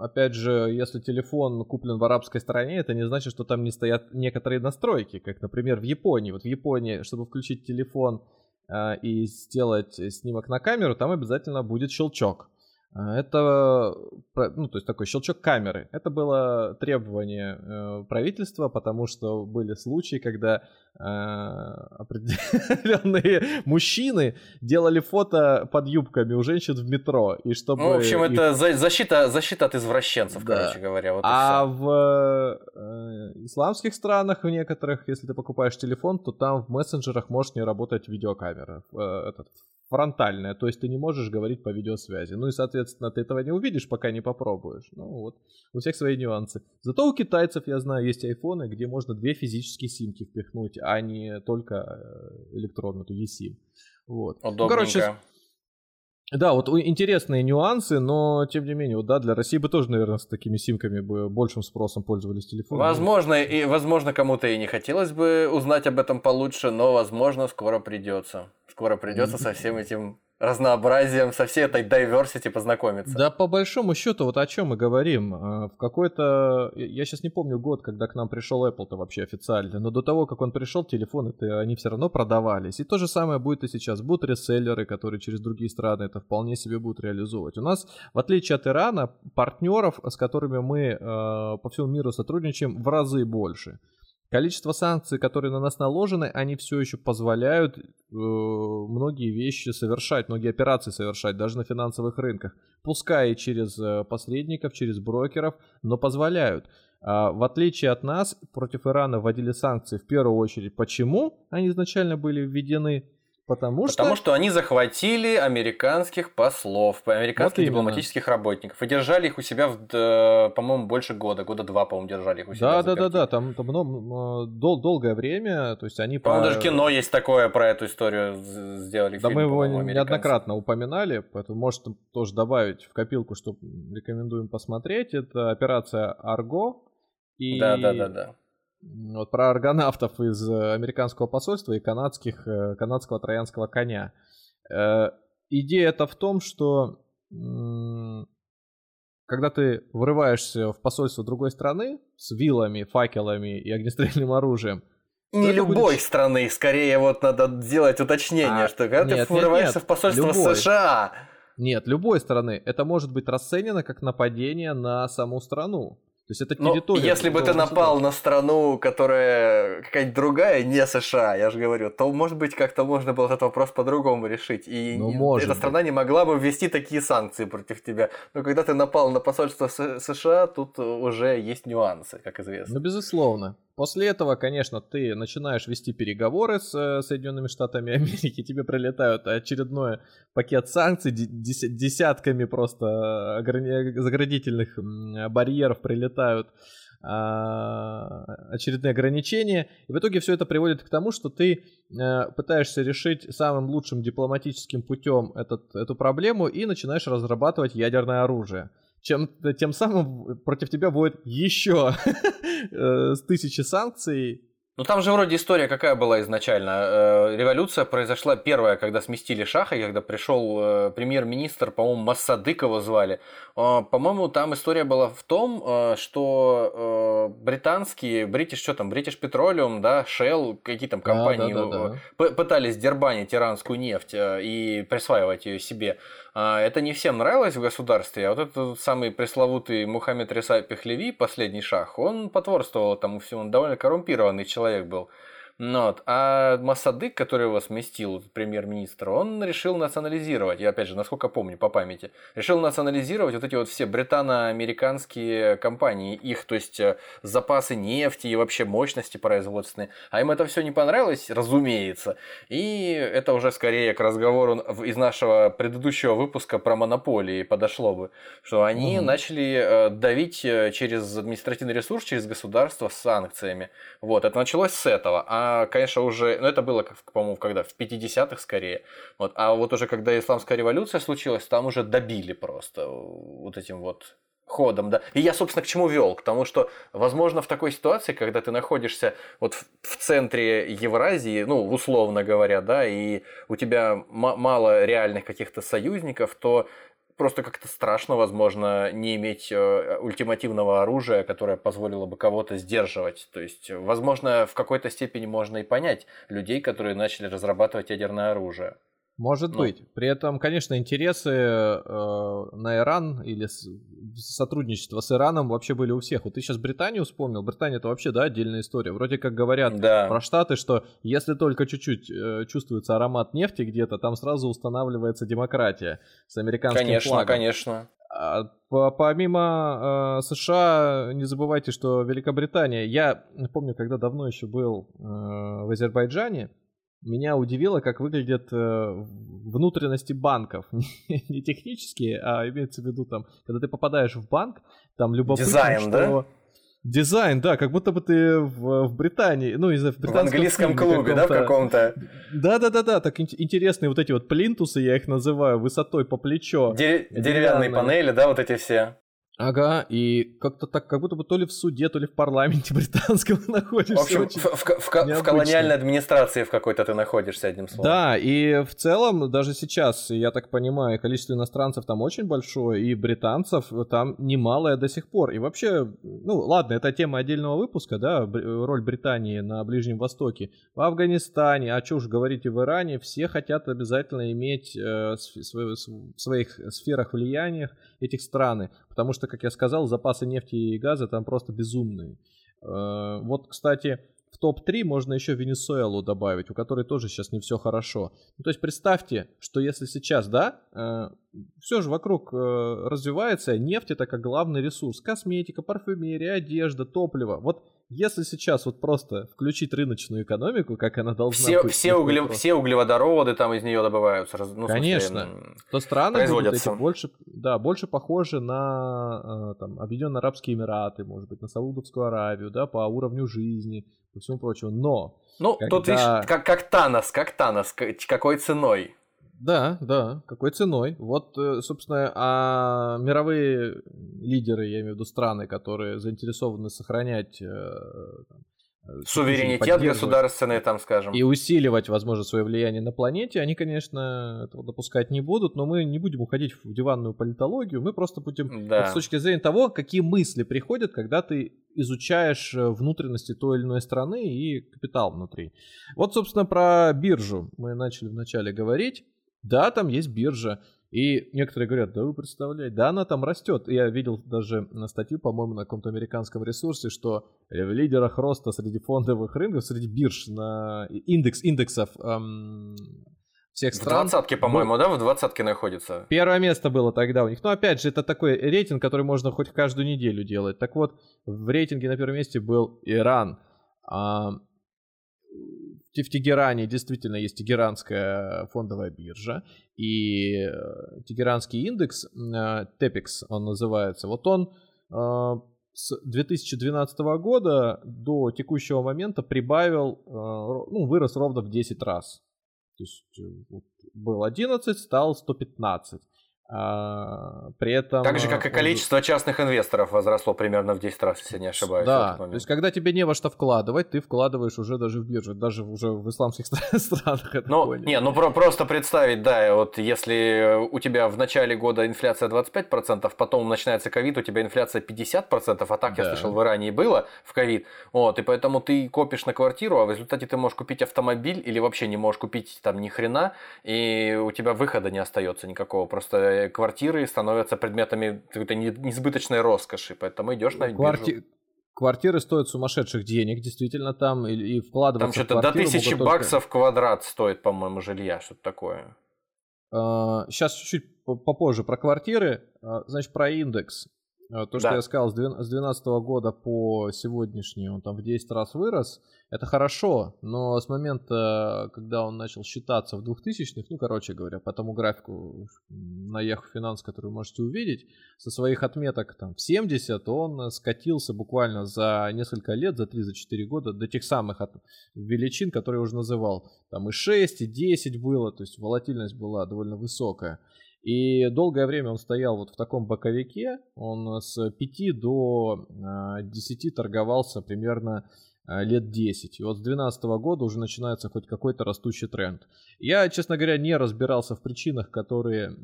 опять же, если телефон куплен в арабской стране, это не значит, что там не стоят некоторые настройки, как, например, в Японии. Вот в Японии, чтобы включить телефон э, и сделать снимок на камеру, там обязательно будет щелчок. А, это, ну, то есть такой щелчок камеры. Это было требование э, правительства, потому что были случаи, когда э, определенные мужчины делали фото под юбками у женщин в метро. И чтобы ну, в общем, их... это защита, защита от извращенцев, да. короче говоря. Вот а в э, исламских странах, в некоторых, если ты покупаешь телефон, то там в мессенджерах может не работать видеокамера. Э, этот, фронтальная, то есть ты не можешь говорить по видеосвязи. Ну и, соответственно, ты этого не увидишь, пока не попробуешь. Ну вот, у всех свои нюансы. Зато у китайцев, я знаю, есть айфоны, где можно две физические симки впихнуть, а не только э, электронную, эту eSIM. Вот. Удобненько. Ну, короче, да, вот интересные нюансы, но тем не менее, вот, да, для России бы тоже, наверное, с такими симками бы большим спросом пользовались телефонами. Возможно, и возможно, кому-то и не хотелось бы узнать об этом получше, но возможно, скоро придется. Скоро придется со всем этим разнообразием, со всей этой diversity познакомиться. Да, по большому счету, вот о чем мы говорим. А, в какой-то, я сейчас не помню год, когда к нам пришел Apple-то вообще официально, но до того, как он пришел, телефоны -то, они все равно продавались. И то же самое будет и сейчас. Будут реселлеры, которые через другие страны это вполне себе будут реализовывать. У нас, в отличие от Ирана, партнеров, с которыми мы э, по всему миру сотрудничаем, в разы больше. Количество санкций, которые на нас наложены, они все еще позволяют э, многие вещи совершать, многие операции совершать, даже на финансовых рынках. Пускай и через э, посредников, через брокеров, но позволяют. А, в отличие от нас, против Ирана вводили санкции в первую очередь. Почему они изначально были введены? Потому что... Потому что они захватили американских послов, американских вот дипломатических работников и держали их у себя, в, по-моему, больше года, года два, по-моему, держали их у себя. Да, да, да, да, там, там ну, дол- долгое время, то есть они... По-моему, по... даже кино есть такое про эту историю сделали. Да, фильм, мы его неоднократно упоминали, поэтому может тоже добавить в копилку, что рекомендуем посмотреть. Это операция Арго. И... Да, да, да, да вот про аргонавтов из э, американского посольства и канадских, э, канадского троянского коня. Э, идея это в том, что когда ты врываешься в посольство другой страны с вилами, факелами и огнестрельным оружием, не любой будет... страны, скорее вот надо сделать уточнение, а, что когда нет, ты врываешься нет, в посольство любой. США. Нет, любой страны. Это может быть расценено как нападение на саму страну. То есть это территория. Но если бы ты напал на страну, которая какая-нибудь другая, не США, я же говорю, то, может быть, как-то можно было этот вопрос по-другому решить. И ну, эта страна не могла бы ввести такие санкции против тебя. Но когда ты напал на посольство США, тут уже есть нюансы, как известно. Ну, безусловно. После этого, конечно, ты начинаешь вести переговоры с э, Соединенными Штатами Америки, тебе прилетают очередной пакет санкций, десятками просто заградительных барьеров прилетают а, очередные ограничения. И в итоге все это приводит к тому, что ты э, пытаешься решить самым лучшим дипломатическим путем этот, эту проблему и начинаешь разрабатывать ядерное оружие чем тем самым против тебя будет еще э, тысячи санкций. Ну там же вроде история какая была изначально. Э, революция произошла первая, когда сместили Шаха, когда пришел э, премьер-министр, по-моему, Массадыкова звали. По-моему, там история была в том, что британские, British, что там, British Petroleum, да, Shell, какие там компании да, да, да, да. пытались дербанить иранскую нефть и присваивать ее себе. А, это не всем нравилось в государстве, а вот этот самый пресловутый Мухаммед Реса Пехлеви, последний шах, он потворствовал тому всему, он довольно коррумпированный человек был. Ну вот. А Масадык, который его сместил, премьер-министр, он решил национализировать, я опять же, насколько помню по памяти, решил национализировать вот эти вот все британо-американские компании, их, то есть э, запасы нефти и вообще мощности производственные. А им это все не понравилось, разумеется. И это уже скорее к разговору из нашего предыдущего выпуска про монополии подошло бы, что они угу. начали э, давить э, через административный ресурс, через государство с санкциями. Вот, это началось с этого. А конечно, уже, ну это было, по-моему, когда, в 50-х скорее, вот, а вот уже когда исламская революция случилась, там уже добили просто вот этим вот ходом, да. И я, собственно, к чему вел? К тому, что, возможно, в такой ситуации, когда ты находишься вот в, в центре Евразии, ну, условно говоря, да, и у тебя мало реальных каких-то союзников, то просто как-то страшно, возможно, не иметь э, ультимативного оружия, которое позволило бы кого-то сдерживать. То есть, возможно, в какой-то степени можно и понять людей, которые начали разрабатывать ядерное оружие. Может ну. быть. При этом, конечно, интересы э, на Иран или с, сотрудничество с Ираном вообще были у всех. Вот ты сейчас Британию вспомнил. Британия это вообще, да, отдельная история. Вроде как говорят да. про Штаты, что если только чуть-чуть э, чувствуется аромат нефти где-то, там сразу устанавливается демократия с американским конечно, флагом. Конечно, конечно. А, помимо э, США, не забывайте, что Великобритания. Я помню, когда давно еще был э, в Азербайджане, меня удивило, как выглядят э, внутренности банков. не технические, а имеется в виду там, когда ты попадаешь в банк, там любопытно, Дизайн, что... да? Дизайн, да, как будто бы ты в, в Британии, ну, из в В английском клубе, да, в каком-то? Да-да-да-да, так интересные вот эти вот плинтусы, я их называю, высотой по плечо. Деревянные, деревянные панели, да, вот эти все. Ага, и как-то так, как будто бы то ли в суде, то ли в парламенте британском находишься. В общем, в, в, в, в колониальной администрации в какой-то ты находишься, одним словом. Да, и в целом, даже сейчас, я так понимаю, количество иностранцев там очень большое, и британцев там немалое до сих пор. И вообще, ну ладно, это тема отдельного выпуска, да, роль Британии на Ближнем Востоке. В Афганистане, а что уж говорить и в Иране, все хотят обязательно иметь э, в своих сферах влияния этих страны, потому что как я сказал, запасы нефти и газа там просто безумные. Э, вот, кстати, в топ-3 можно еще Венесуэлу добавить, у которой тоже сейчас не все хорошо. Ну, то есть представьте, что если сейчас, да, э, все же вокруг э, развивается, нефть это как главный ресурс. Косметика, парфюмерия, одежда, топливо. Вот если сейчас вот просто включить рыночную экономику, как она должна все, быть. Все, угле, все углеводороводы там из нее добываются. Ну, Конечно. Смысле, то страны будут эти больше, да, больше похожи на э, там, Объединенные Арабские Эмираты, может быть, на Саудовскую Аравию, да, по уровню жизни, по всему прочему. Но... Ну, когда... тут видишь, как, как Танос, как Танос, какой ценой? Да, да, какой ценой. Вот, э, собственно, а мировые лидеры, я имею в виду страны, которые заинтересованы сохранять э, э, суверенитет государственный, там, скажем. И усиливать, возможно, свое влияние на планете, они, конечно, этого допускать не будут, но мы не будем уходить в диванную политологию, мы просто будем да. вот с точки зрения того, какие мысли приходят, когда ты изучаешь внутренности той или иной страны и капитал внутри. Вот, собственно, про биржу мы начали вначале говорить. Да, там есть биржа. И некоторые говорят, да вы представляете, да она там растет. Я видел даже на статью, по-моему, на каком-то американском ресурсе, что в лидерах роста среди фондовых рынков, среди бирж на индекс индексов эм, всех стран. В двадцатке, по-моему, был... да, в двадцатке находится. Первое место было тогда у них. Но опять же, это такой рейтинг, который можно хоть каждую неделю делать. Так вот, в рейтинге на первом месте был Иран. А, в Тегеране действительно есть Тегеранская фондовая биржа, и э, Тегеранский индекс, TEPEX он называется, вот он э, с 2012 года до текущего момента прибавил, э, ну, вырос ровно в 10 раз. То есть был 11, стал 115. А, при этом... Так же, как и количество частных инвесторов возросло примерно в 10 раз, если я не ошибаюсь. Да, то есть когда тебе не во что вкладывать, ты вкладываешь уже даже в биржу, даже уже в исламских странах это Ну, не, ну про просто представить, да, вот если у тебя в начале года инфляция 25%, потом начинается ковид, у тебя инфляция 50%, а так, да. я слышал, в Иране и было в ковид, вот, и поэтому ты копишь на квартиру, а в результате ты можешь купить автомобиль или вообще не можешь купить там ни хрена, и у тебя выхода не остается никакого, просто квартиры становятся предметами какой-то несбыточной роскоши, поэтому идешь на Кварти... биржу. Квартиры стоят сумасшедших денег, действительно, там, и, и вкладываться Там что-то до тысячи баксов только... квадрат стоит, по-моему, жилья, что-то такое. Сейчас а, чуть-чуть попозже про квартиры. А, значит, про индекс. А, то, что да. я сказал, с 2012 года по сегодняшний он там в 10 раз вырос. Это хорошо, но с момента, когда он начал считаться в 2000-х, ну, короче говоря, по тому графику на Yahoo Finance, который вы можете увидеть, со своих отметок там в 70 он скатился буквально за несколько лет, за 3-4 года до тех самых от... величин, которые я уже называл. Там и 6, и 10 было, то есть волатильность была довольно высокая. И долгое время он стоял вот в таком боковике, он с 5 до 10 а, торговался примерно а, лет 10. И вот с 2012 года уже начинается хоть какой-то растущий тренд. Я, честно говоря, не разбирался в причинах, которые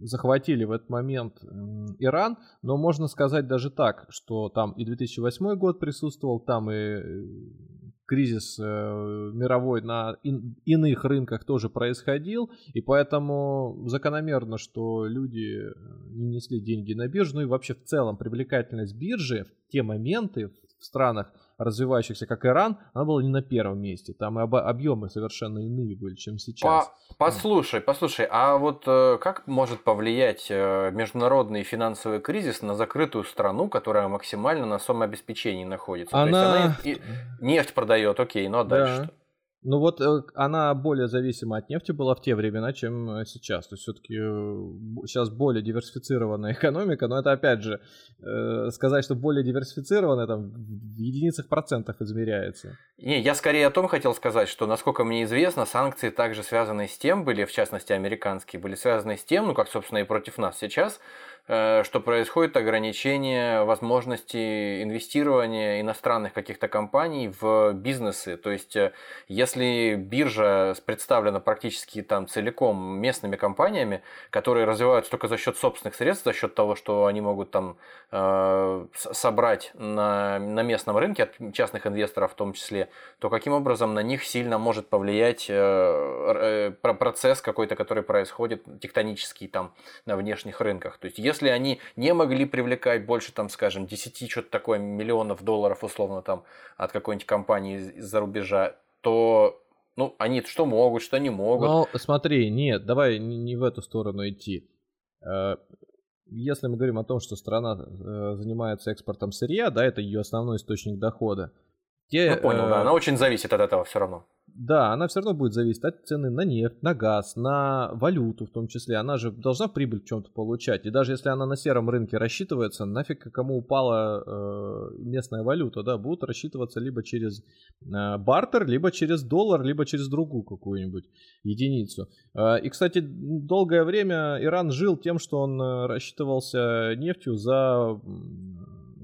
захватили в этот момент Иран, но можно сказать даже так, что там и 2008 год присутствовал, там и э, кризис э, мировой на ин, иных рынках тоже происходил, и поэтому закономерно, что люди э, не несли деньги на биржу, ну и вообще в целом привлекательность биржи в те моменты, в странах, развивающихся, как Иран, она была не на первом месте. Там и об, объемы совершенно иные были, чем сейчас. По, послушай, послушай, а вот э, как может повлиять э, международный финансовый кризис на закрытую страну, которая максимально на самообеспечении находится? Она... То есть она и, и нефть продает, окей, но дальше да. что? Ну вот э, она более зависима от нефти была в те времена, чем э, сейчас. То есть все-таки э, сейчас более диверсифицированная экономика, но это опять же сказать, что более диверсифицированная там в единицах процентов измеряется. Не, я скорее о том хотел сказать, что насколько мне известно, санкции также связаны с тем, были в частности американские, были связаны с тем, ну как собственно и против нас сейчас, что происходит ограничение возможности инвестирования иностранных каких-то компаний в бизнесы. То есть, э, если биржа представлена практически там целиком местными компаниями, которые развиваются только за счет собственных средств, за счет того, что они могут там э, собрать на, на местном рынке от частных инвесторов в том числе, то каким образом на них сильно может повлиять э, э, процесс какой-то, который происходит тектонический там на внешних рынках. То есть, если они не могли привлекать больше, там, скажем, 10 что-то такое миллионов долларов условно там от какой-нибудь компании из-за рубежа, то Ну, они что могут, что не могут. Ну, смотри, нет, давай не в эту сторону идти. Э, если мы говорим о том, что страна э, занимается экспортом сырья, да, это ее основной источник дохода. Те, ну, понял, э, да, она очень зависит от этого все равно. Да, она все равно будет зависеть от цены на нефть, на газ, на валюту в том числе. Она же должна прибыль в чем-то получать. И даже если она на сером рынке рассчитывается, нафиг кому упала э, местная валюта, да, будут рассчитываться либо через э, бартер, либо через доллар, либо через другую какую-нибудь единицу. Э, и, кстати, долгое время Иран жил тем, что он э, рассчитывался нефтью за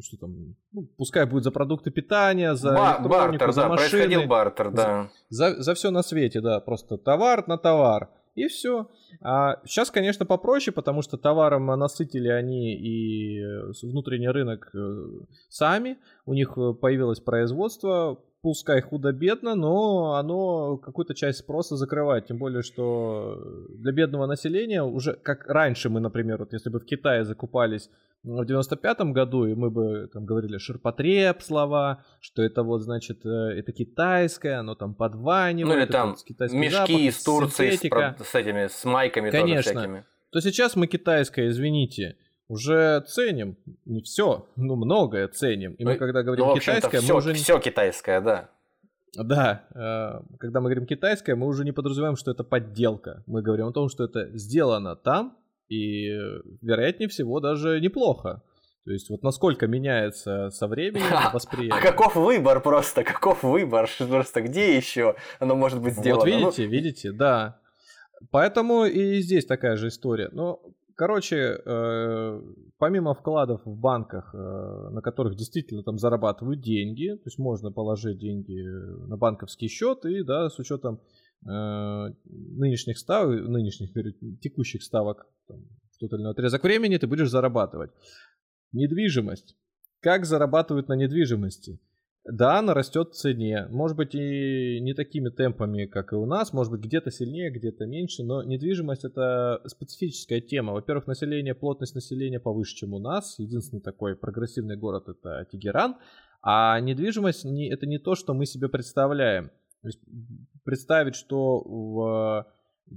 что там, ну, пускай будет за продукты питания, за Ба- бартер, за да, машины. происходил бартер, да. За, за, за все на свете, да, просто товар на товар. И все. А сейчас, конечно, попроще, потому что товаром насытили они и внутренний рынок э, сами. У них э, появилось производство, пускай худо-бедно, но оно какую-то часть спроса закрывает. Тем более, что для бедного населения уже, как раньше мы, например, вот если бы в Китае закупались в 95-м году, и мы бы там говорили ширпотреб слова, что это вот, значит, э, это китайское, оно там подванивает. Ну или там мешки запах, из Турции с, с этими, с майками Конечно. тоже всякими. То сейчас мы китайское, извините, уже ценим, не все, ну многое ценим. И мы ну, когда говорим ну, китайское, все, мы уже... Все китайское, да. Да, э, когда мы говорим китайское, мы уже не подразумеваем, что это подделка. Мы говорим о том, что это сделано там, и, вероятнее всего, даже неплохо. То есть вот насколько меняется со временем восприятие. А каков выбор просто? Каков выбор? Просто где еще оно может быть сделано? Вот видите, ну... видите, да. Поэтому и здесь такая же история. Но, короче, э, помимо вкладов в банках, э, на которых действительно там зарабатывают деньги, то есть можно положить деньги на банковский счет и, да, с учетом э, нынешних ставок, нынешних, текущих ставок там, в тот или иной отрезок времени ты будешь зарабатывать. Недвижимость. Как зарабатывают на недвижимости? Да, она растет в цене. Может быть и не такими темпами, как и у нас. Может быть где-то сильнее, где-то меньше. Но недвижимость это специфическая тема. Во-первых, население, плотность населения повыше, чем у нас. Единственный такой прогрессивный город это Тегеран. А недвижимость не, это не то, что мы себе представляем. Представить, что в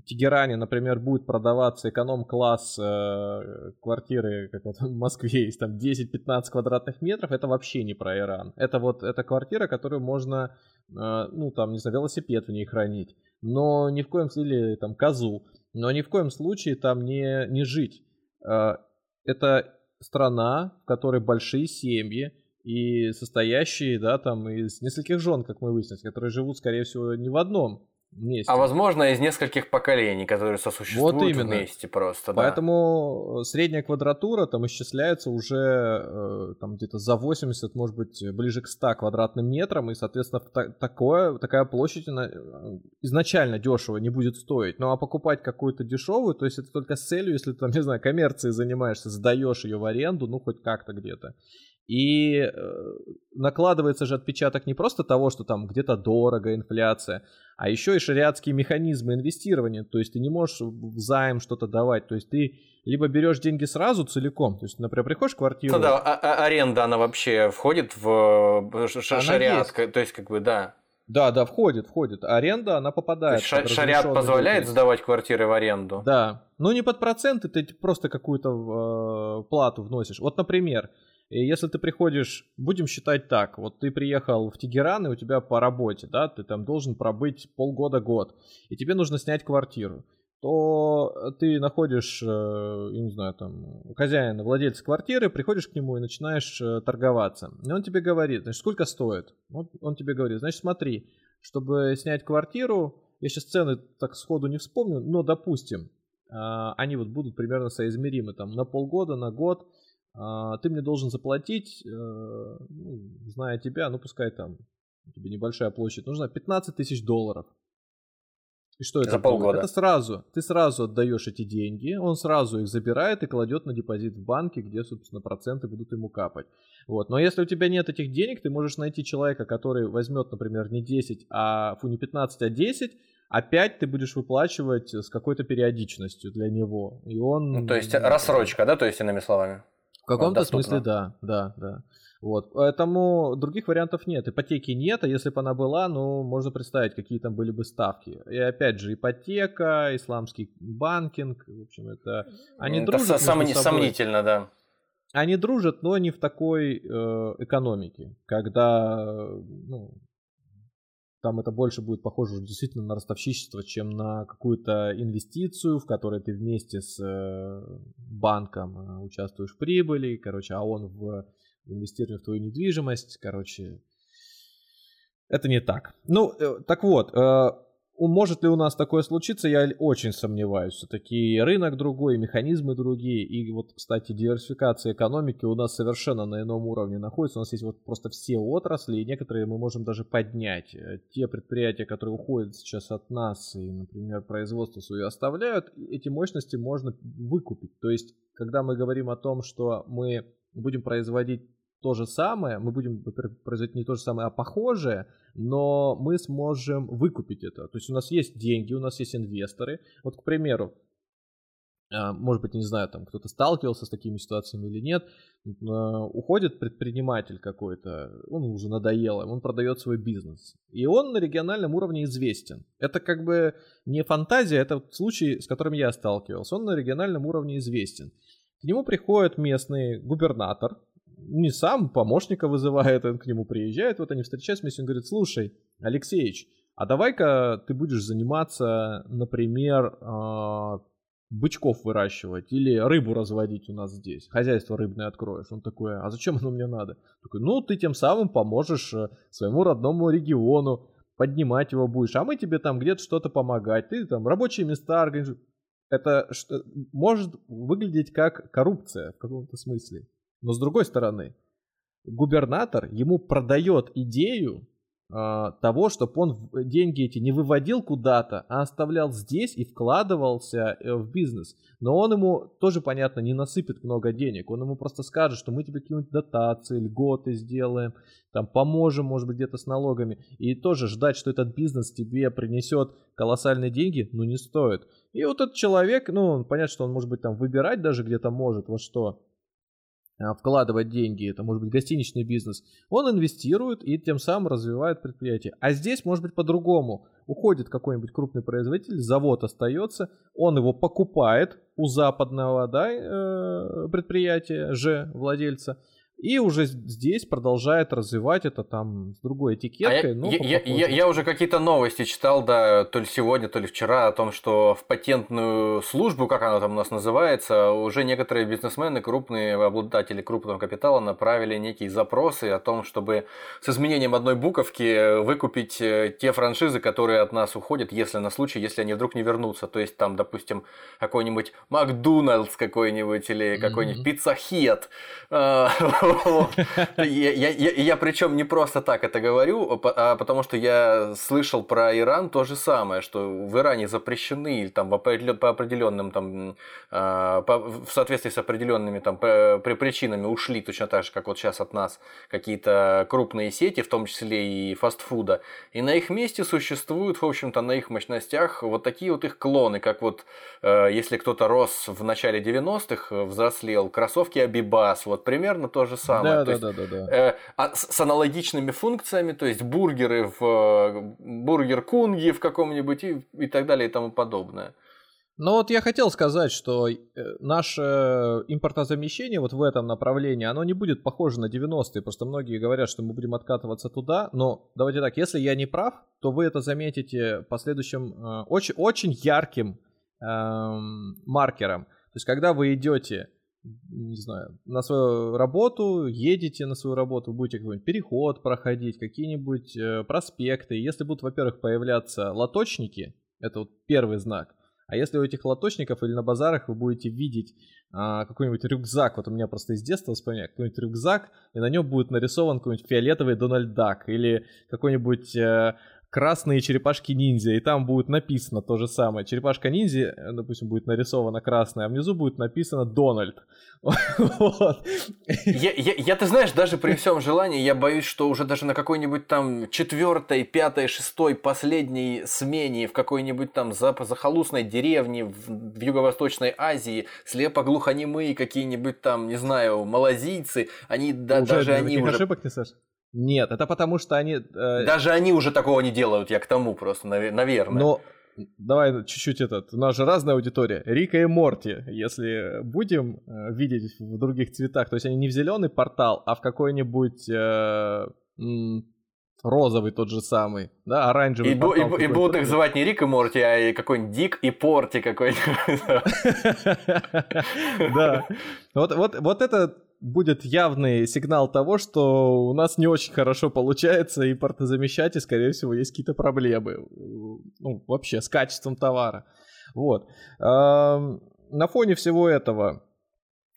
Тегеране, например, будет продаваться эконом-класс э, квартиры, как вот в Москве есть там 10-15 квадратных метров, это вообще не про Иран. Это вот эта квартира, которую можно, э, ну там, не знаю, велосипед в ней хранить, но ни в коем случае, там, козу, но ни в коем случае там не, не жить. Э, это страна, в которой большие семьи, и состоящие, да, там из нескольких жен, как мы выяснили, которые живут, скорее всего, не в одном Вместе. А возможно из нескольких поколений, которые сосуществуют вот именно. вместе просто. Поэтому да. средняя квадратура там исчисляется уже э, там где-то за 80, может быть, ближе к 100 квадратным метрам, и, соответственно, та- такое, такая площадь она э, изначально дешево не будет стоить. Ну а покупать какую-то дешевую, то есть это только с целью, если ты там, не знаю, коммерцией занимаешься, сдаешь ее в аренду, ну хоть как-то где-то. И э, накладывается же отпечаток не просто того, что там где-то дорого, инфляция, а еще и шариатские механизмы инвестирования. То есть ты не можешь в займ что-то давать. То есть ты либо берешь деньги сразу целиком, то есть, например, приходишь в квартиру... Ну да, а, а аренда, она вообще входит в шариат, то есть как бы, да. Да, да, входит, входит. Аренда, она попадает. Ша- шариат позволяет деятельность. сдавать квартиры в аренду? Да. Ну, не под проценты, ты просто какую-то э, плату вносишь. Вот, например, и если ты приходишь, будем считать так, вот ты приехал в Тегеран, и у тебя по работе, да, ты там должен пробыть полгода-год, и тебе нужно снять квартиру, то ты находишь, э, я не знаю, там, хозяина, владельца квартиры, приходишь к нему и начинаешь э, торговаться. И он тебе говорит, значит, сколько стоит? Он тебе говорит, значит, смотри, чтобы снять квартиру, я сейчас цены так сходу не вспомню, но, допустим, а, они вот будут примерно соизмеримы, там, на полгода, на год, ты мне должен заплатить, э, ну, зная тебя, ну пускай там тебе небольшая площадь, нужно 15 тысяч долларов. И что это? За полгода. Это сразу. Ты сразу отдаешь эти деньги, он сразу их забирает и кладет на депозит в банке, где, собственно, проценты будут ему капать. Вот. Но если у тебя нет этих денег, ты можешь найти человека, который возьмет, например, не 10, а фу, не 15, а 10, опять ты будешь выплачивать с какой-то периодичностью для него. И он... Ну, то есть рассрочка, да, то есть иными словами? Каком-то смысле, да, да, да. Вот, поэтому других вариантов нет. Ипотеки нет, а если бы она была, ну, можно представить, какие там были бы ставки. И опять же, ипотека, исламский банкинг, в общем, это... Они это дружат сом- собой. Сомнительно, да. Они дружат, но не в такой э, экономике, когда, ну, там это больше будет похоже действительно на ростовщичество, чем на какую-то инвестицию, в которой ты вместе с э, банком э, участвуешь в прибыли, короче, а он в инвестировании в твою недвижимость, короче, это не так. Ну, э, так вот, может ли у нас такое случиться, я очень сомневаюсь. Все-таки рынок другой, механизмы другие. И вот, кстати, диверсификация экономики у нас совершенно на ином уровне находится. У нас есть вот просто все отрасли, и некоторые мы можем даже поднять. Э, те предприятия, которые уходят сейчас от нас и, например, производство свое оставляют, эти мощности можно выкупить. То есть, когда мы говорим о том, что мы будем производить то же самое, мы будем производить не то же самое, а похожее, но мы сможем выкупить это. То есть у нас есть деньги, у нас есть инвесторы. Вот, к примеру, а, может быть, не знаю, там кто-то сталкивался с такими ситуациями или нет, уходит предприниматель какой-то, он уже надоел, он продает свой бизнес, и он на региональном уровне известен. Это как бы не фантазия, это случай, с которым я сталкивался, он на региональном уровне известен. К нему приходит местный губернатор, не сам, помощника вызывает, он к нему приезжает, вот они встречаются вместе, он говорит, слушай, Алексеевич, а давай-ка ты будешь заниматься, например, а, бычков выращивать или рыбу разводить у нас здесь. Хозяйство рыбное откроешь. Он такой, а зачем оно мне надо? Такой, ну ты тем самым поможешь э, своему родному региону, поднимать его будешь, а мы тебе там где-то что-то помогать. Ты там рабочие места организуешь. Это что, может выглядеть как коррупция в каком-то смысле. Но с другой стороны, губернатор ему продает идею э, того, чтобы он деньги эти не выводил куда-то, а оставлял здесь и вкладывался э, в бизнес. Но он ему тоже, понятно, не насыпет много денег. Он ему просто скажет, что мы тебе какие-нибудь дотации, льготы сделаем, там поможем, может быть, где-то с налогами. И тоже ждать, что этот бизнес тебе принесет колоссальные деньги, ну не стоит. И вот этот человек, ну, понятно, что он может быть там выбирать даже где-то может, во что а, вкладывать деньги, это может быть гостиничный бизнес, он инвестирует и тем самым развивает предприятие. А здесь может быть по-другому. Уходит какой-нибудь крупный производитель, завод остается, он его покупает у западного да, э, предприятия же владельца, и уже здесь продолжает развивать это там с другой этикеткой. А я, я, я, я уже какие-то новости читал, да, то ли сегодня, то ли вчера, о том, что в патентную службу, как она там у нас называется, уже некоторые бизнесмены, крупные обладатели крупного капитала направили некие запросы о том, чтобы с изменением одной буковки выкупить э, те франшизы, которые от нас уходят, если на случай, если они вдруг не вернутся. То есть там, допустим, какой-нибудь Макдональдс какой-нибудь или какой-нибудь Пицца Хет Я причем не просто так это говорю, а потому что я слышал про Иран то же самое, что в Иране запрещены там по определенным там а, в соответствии с определенными там причинами ушли точно так же, как вот сейчас от нас какие-то крупные сети, в том числе и фастфуда, и на их месте существуют, в общем-то, на их мощностях вот такие вот их клоны, как вот э, если кто-то рос в начале 90-х, взрослел, кроссовки Абибас, вот примерно то же самое. Да, да, да, да, да. Э, а с, с аналогичными функциями, то есть бургеры в э, бургер Кунги в каком-нибудь и, и так далее и тому подобное. Ну вот я хотел сказать, что э, наше импортозамещение вот в этом направлении, оно не будет похоже на 90-е, просто многие говорят, что мы будем откатываться туда, но давайте так, если я не прав, то вы это заметите последующим э, очень, очень ярким эм, маркером. То есть когда вы идете не знаю, на свою работу, едете на свою работу, будете какой-нибудь переход проходить, какие-нибудь э, проспекты. Если будут, во-первых, появляться лоточники, это вот первый знак. А если у этих лоточников или на базарах вы будете видеть а, какой-нибудь рюкзак, вот у меня просто из детства вспоминаю, какой-нибудь рюкзак, и на нем будет нарисован какой-нибудь фиолетовый Дональд Дак, или какой-нибудь э, красные черепашки-ниндзя, и там будет написано то же самое. Черепашка-ниндзя, э, допустим, будет нарисована красная, а внизу будет написано Дональд. Вот. Я, я, я, ты знаешь, даже при всем желании, я боюсь, что уже даже на какой-нибудь там четвертой, пятой, шестой, последней смене в какой-нибудь там захолустной деревне в, в Юго-Восточной Азии слепо-глухонемые какие-нибудь там, не знаю, малазийцы, они да, даже они уже... ошибок не, Саш? Нет, это потому что они... Э... Даже они уже такого не делают, я к тому просто, наверное. Но давай чуть-чуть этот, у нас же разная аудитория. Рика и Морти, если будем э, видеть в других цветах, то есть они не в зеленый портал, а в какой-нибудь э, розовый тот же самый, да, оранжевый. И, портал и, и будут их звать не Рик и Морти, а какой-нибудь Дик и Порти какой-нибудь. Да, вот это будет явный сигнал того, что у нас не очень хорошо получается импортозамещать, и, скорее всего, есть какие-то проблемы. Ну, вообще, с качеством товара. Вот. На фоне всего этого...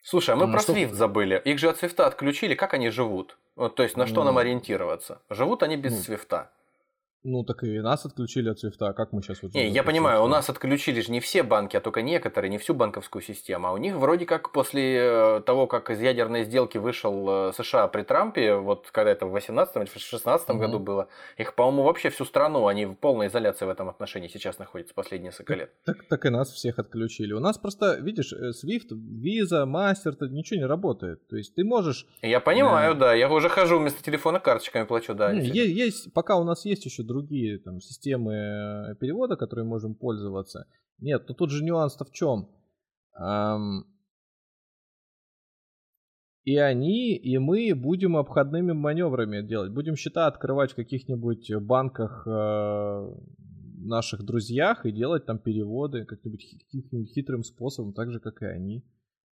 Слушай, а мы про что... Swift забыли. Их же от Swift отключили. Как они живут? Вот, то есть, на что ну... нам ориентироваться? Живут они без ну... Ну, так и нас отключили от свифта. А как мы сейчас вот... Не, я понимаю, у нас отключили же не все банки, а только некоторые, не всю банковскую систему. А у них вроде как после э, того, как из ядерной сделки вышел э, США при Трампе, вот когда это в 18 или 16 угу. году было, их, по-моему, вообще всю страну, они в полной изоляции в этом отношении сейчас находятся последние несколько лет. Так, так, так и нас всех отключили. У нас просто, видишь, э, Swift, Visa, Master, ничего не работает. То есть ты можешь... Я понимаю, э... да. Я уже хожу вместо телефона карточками плачу, да. есть, есть, пока у нас есть еще другие там, системы э, перевода, которые можем пользоваться. Нет, но тут же нюанс-то в чем? Эм... И они, и мы будем обходными маневрами делать. Будем счета открывать в каких-нибудь банках э, наших друзьях и делать там переводы как-нибудь каким-нибудь хитрым способом, так же, как и они.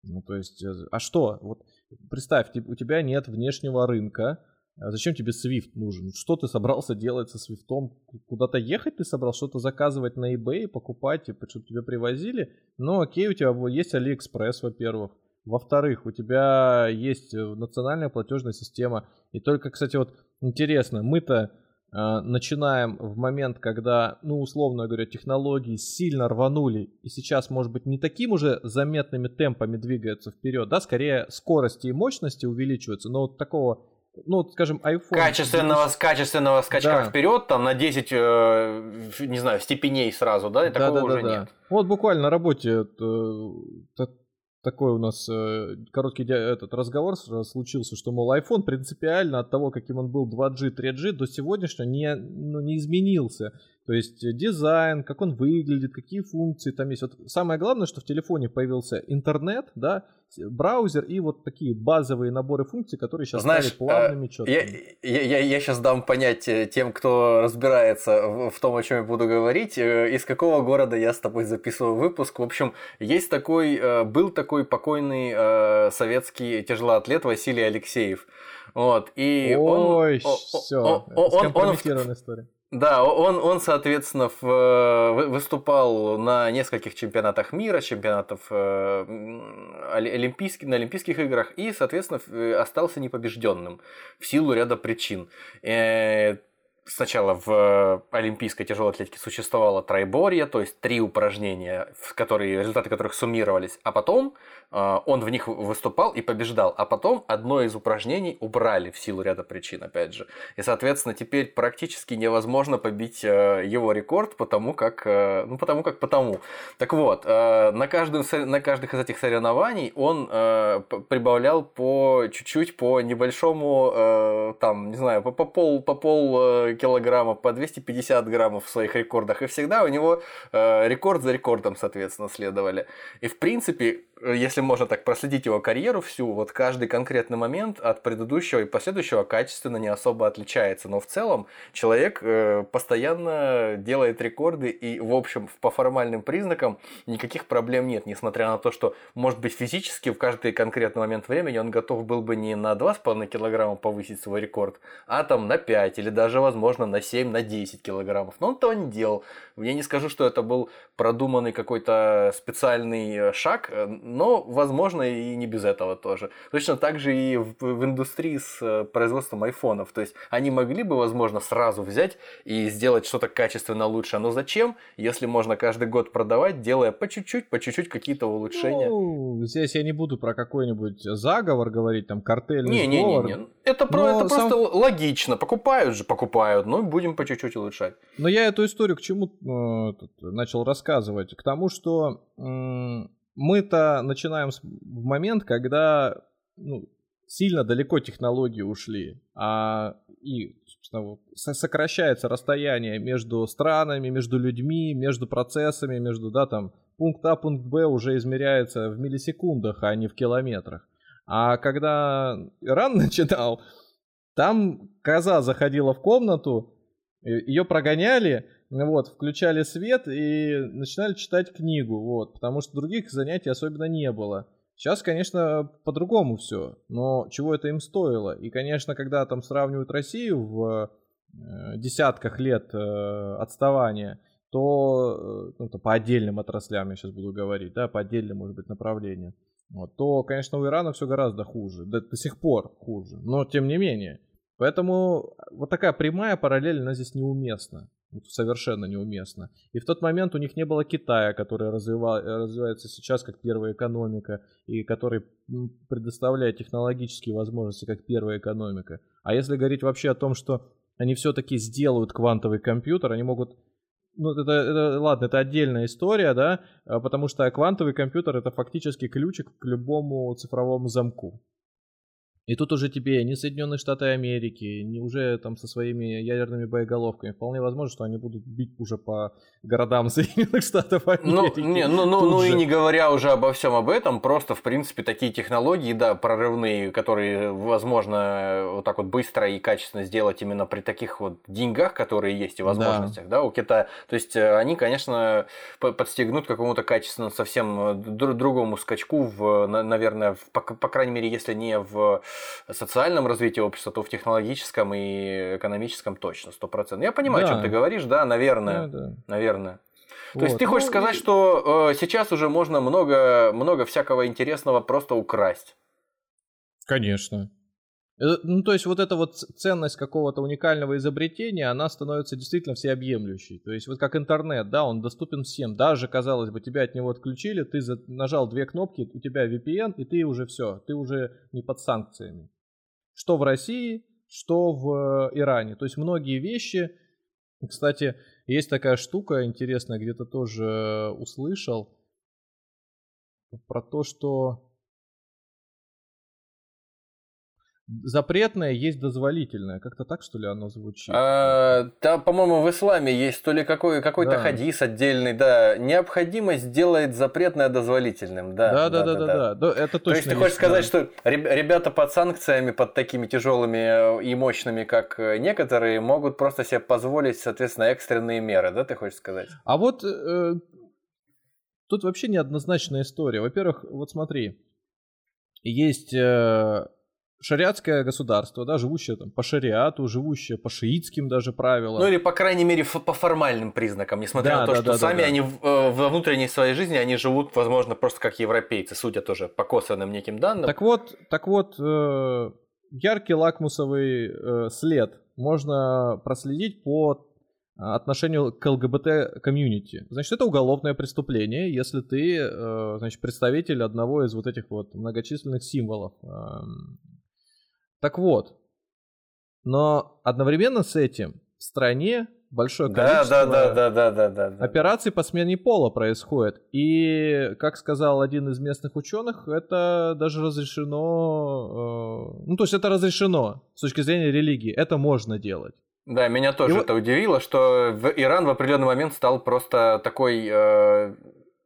Ну, то есть, э, а что? Вот представь, у тебя нет внешнего рынка, зачем тебе Swift нужен? Что ты собрался делать со Swift? Куда-то ехать ты собрал? Что-то заказывать на eBay, покупать, типа, что тебе привозили? Ну окей, у тебя есть AliExpress, во-первых. Во-вторых, у тебя есть э, национальная платежная система. И только, кстати, вот интересно, мы-то э, начинаем в момент, когда, ну, условно говоря, технологии сильно рванули, и сейчас, может быть, не таким уже заметными темпами двигаются вперед, да, скорее скорости и мощности увеличиваются, но вот такого ну, скажем, iPhone. Качественного, качественного скачка да. вперед, там на 10, э, не знаю, степеней сразу, да, и да, такого да, уже да, нет. Вот буквально на работе э, такой у нас э, короткий этот разговор случился, что, мол, iPhone принципиально от того, каким он был 2G, 3G, до сегодняшнего не, ну, не изменился. То есть дизайн, как он выглядит, какие функции там есть. Вот самое главное, что в телефоне появился интернет, да, браузер и вот такие базовые наборы функций, которые сейчас Знаешь, стали плавными, четкими. Я, я, я сейчас дам понять э, тем, кто разбирается в, в том, о чем я буду говорить, э, из какого города я с тобой записываю выпуск. В общем, есть такой, э, был такой покойный советский тяжелоатлет Василий Алексеев. Вот, и Ой, он, все, он, он, он, он, история. Да, он, он соответственно, в, выступал на нескольких чемпионатах мира, чемпионатов э, олимпийских, на Олимпийских играх и, соответственно, остался непобежденным в силу ряда причин. Э, сначала в олимпийской тяжелой атлетике существовало тройборье, то есть три упражнения, в которые, результаты которых суммировались, а потом э, он в них выступал и побеждал, а потом одно из упражнений убрали в силу ряда причин, опять же. И, соответственно, теперь практически невозможно побить э, его рекорд, потому как, э, ну, потому как потому. Так вот, на, каждом, на каждых из этих соревнований он прибавлял по чуть-чуть, по небольшому, там, не знаю, по, по пол, по пол килограммов, по 250 граммов в своих рекордах. И всегда у него э, рекорд за рекордом, соответственно, следовали. И в принципе, если можно так проследить его карьеру всю, вот каждый конкретный момент от предыдущего и последующего качественно не особо отличается. Но в целом человек э, постоянно делает рекорды и, в общем, по формальным признакам никаких проблем нет, несмотря на то, что, может быть, физически в каждый конкретный момент времени он готов был бы не на 2,5 килограмма повысить свой рекорд, а там на 5 или даже, возможно, на 7, на 10 килограммов. Но он этого не делал. Я не скажу, что это был продуманный какой-то специальный шаг, но, возможно, и не без этого тоже. Точно так же и в, в индустрии с э, производством айфонов. То есть они могли бы, возможно, сразу взять и сделать что-то качественно лучше. Но зачем, если можно каждый год продавать, делая по чуть-чуть, по чуть-чуть какие-то улучшения? Ну, здесь я не буду про какой-нибудь заговор говорить, там, картельный не, не, не, не. Это, про, это сам... просто логично. Покупают же, покупают, но будем по чуть-чуть улучшать. Но я эту историю к чему э, начал рассказывать? К тому, что э, мы-то начинаем в момент, когда ну, сильно далеко технологии ушли, а и собственно, сокращается расстояние между странами, между людьми, между процессами, между, да, там, пункт А, пункт Б уже измеряется в миллисекундах, а не в километрах. А когда Иран начинал, там коза заходила в комнату, ее прогоняли, вот, включали свет и начинали читать книгу, вот, потому что других занятий особенно не было. Сейчас, конечно, по-другому все, но чего это им стоило? И, конечно, когда там сравнивают Россию в э, десятках лет э, отставания, то, э, ну, по отдельным отраслям я сейчас буду говорить, да, по отдельным, может быть, направлениям, вот, то, конечно, у Ирана все гораздо хуже, до, до сих пор хуже, но тем не менее. Поэтому вот такая прямая параллель, она здесь неуместна совершенно неуместно. И в тот момент у них не было Китая, который развивал, развивается сейчас как первая экономика, и который предоставляет технологические возможности как первая экономика. А если говорить вообще о том, что они все-таки сделают квантовый компьютер, они могут ну, это, это, ладно, это отдельная история, да, а потому что квантовый компьютер это фактически ключик к любому цифровому замку. И тут уже тебе не Соединенные Штаты Америки, не уже там со своими ядерными боеголовками. Вполне возможно, что они будут бить уже по городам Соединенных Штатов ну, Америки. Ну, не, ну, ну, ну и не говоря уже обо всем об этом, просто, в принципе, такие технологии, да, прорывные, которые возможно вот так вот быстро и качественно сделать именно при таких вот деньгах, которые есть и возможностях, да, да у Китая. То есть э, они, конечно, подстегнут какому-то качественно совсем э, другому скачку в, наверное, в, по, по крайней мере, если не в социальном развитии общества, то в технологическом и экономическом точно, сто процентов. Я понимаю, да. о чем ты говоришь, да, наверное, да, да. наверное. То вот. есть ты хочешь ну, сказать, и... что э, сейчас уже можно много, много всякого интересного просто украсть? Конечно. Э, ну, то есть вот эта вот ценность какого-то уникального изобретения, она становится действительно всеобъемлющей. То есть вот как интернет, да, он доступен всем. Даже, казалось бы, тебя от него отключили, ты нажал две кнопки, у тебя VPN, и ты уже все, ты уже не под санкциями. Что в России, что в э, Иране. То есть многие вещи, кстати, есть такая штука интересная, где-то тоже услышал, про то, что запретное есть дозволительное. Как-то так, что ли, оно звучит? А, да, по-моему, в исламе есть то ли какой, какой-то да. хадис отдельный, да. Необходимость делает запретное дозволительным, да. Да, да, да, да, да. да. Это точно. То есть ты хочешь сказать, что ребята под санкциями, под такими тяжелыми э, и мощными, как э, некоторые, могут просто себе позволить, соответственно, экстренные меры, да, ты хочешь сказать? А вот э, тут вообще неоднозначная история. Во-первых, вот смотри, есть э, шариатское государство, да, живущее там по шариату, живущее по шиитским даже правилам. Ну или, по крайней мере, по формальным признакам, несмотря да, на то, да, что да, сами да, они да. Э, во внутренней своей жизни, они живут, возможно, просто как европейцы, судя тоже по косвенным неким данным. Так вот, так вот, э, яркий лакмусовый э, след можно проследить по отношению к ЛГБТ-комьюнити. Значит, это уголовное преступление, если ты, значит, представитель одного из вот этих вот многочисленных символов эм, так вот, но одновременно с этим в стране большое количество да, да, да, да, да, да, операций по смене пола происходит. И, как сказал один из местных ученых, это даже разрешено... Э, ну, то есть это разрешено с точки зрения религии. Это можно делать. Да, меня тоже и это вот... удивило, что Иран в определенный момент стал просто такой э,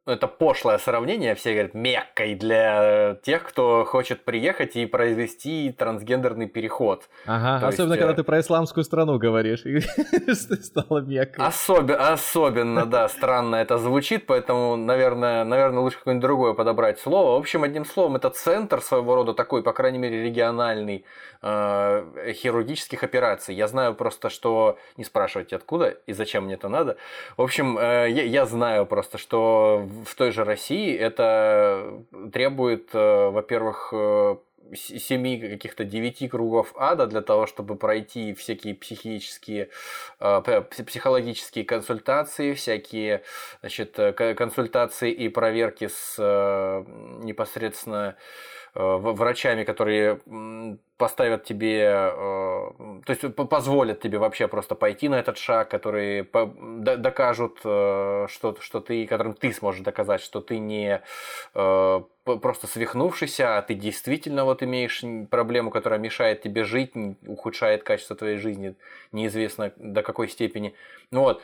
это пошлое сравнение, все говорят, меккой для тех, кто хочет приехать и произвести трансгендерный переход. Ага, То особенно есть, когда э, ты про исламскую страну говоришь, что стало меккой. Особи- особенно, да, странно это звучит, поэтому, наверное, наверное, лучше какое-нибудь другое подобрать слово. В общем, одним словом, это центр своего рода такой, по крайней мере, региональный, э, хирургических операций. Я знаю просто, что... Не спрашивайте, откуда и зачем мне это надо. В общем, э, я, я знаю просто, что в той же России это требует, во-первых, семи каких-то девяти кругов ада для того, чтобы пройти всякие психические, психологические консультации, всякие значит, консультации и проверки с непосредственно Э, врачами, которые поставят тебе, э, то есть позволят тебе вообще просто пойти на этот шаг, которые докажут, э, что, что ты, которым ты сможешь доказать, что ты не просто свихнувшийся, а ты действительно вот имеешь проблему, которая мешает тебе жить, ухудшает качество твоей жизни, неизвестно до какой степени. Ну вот.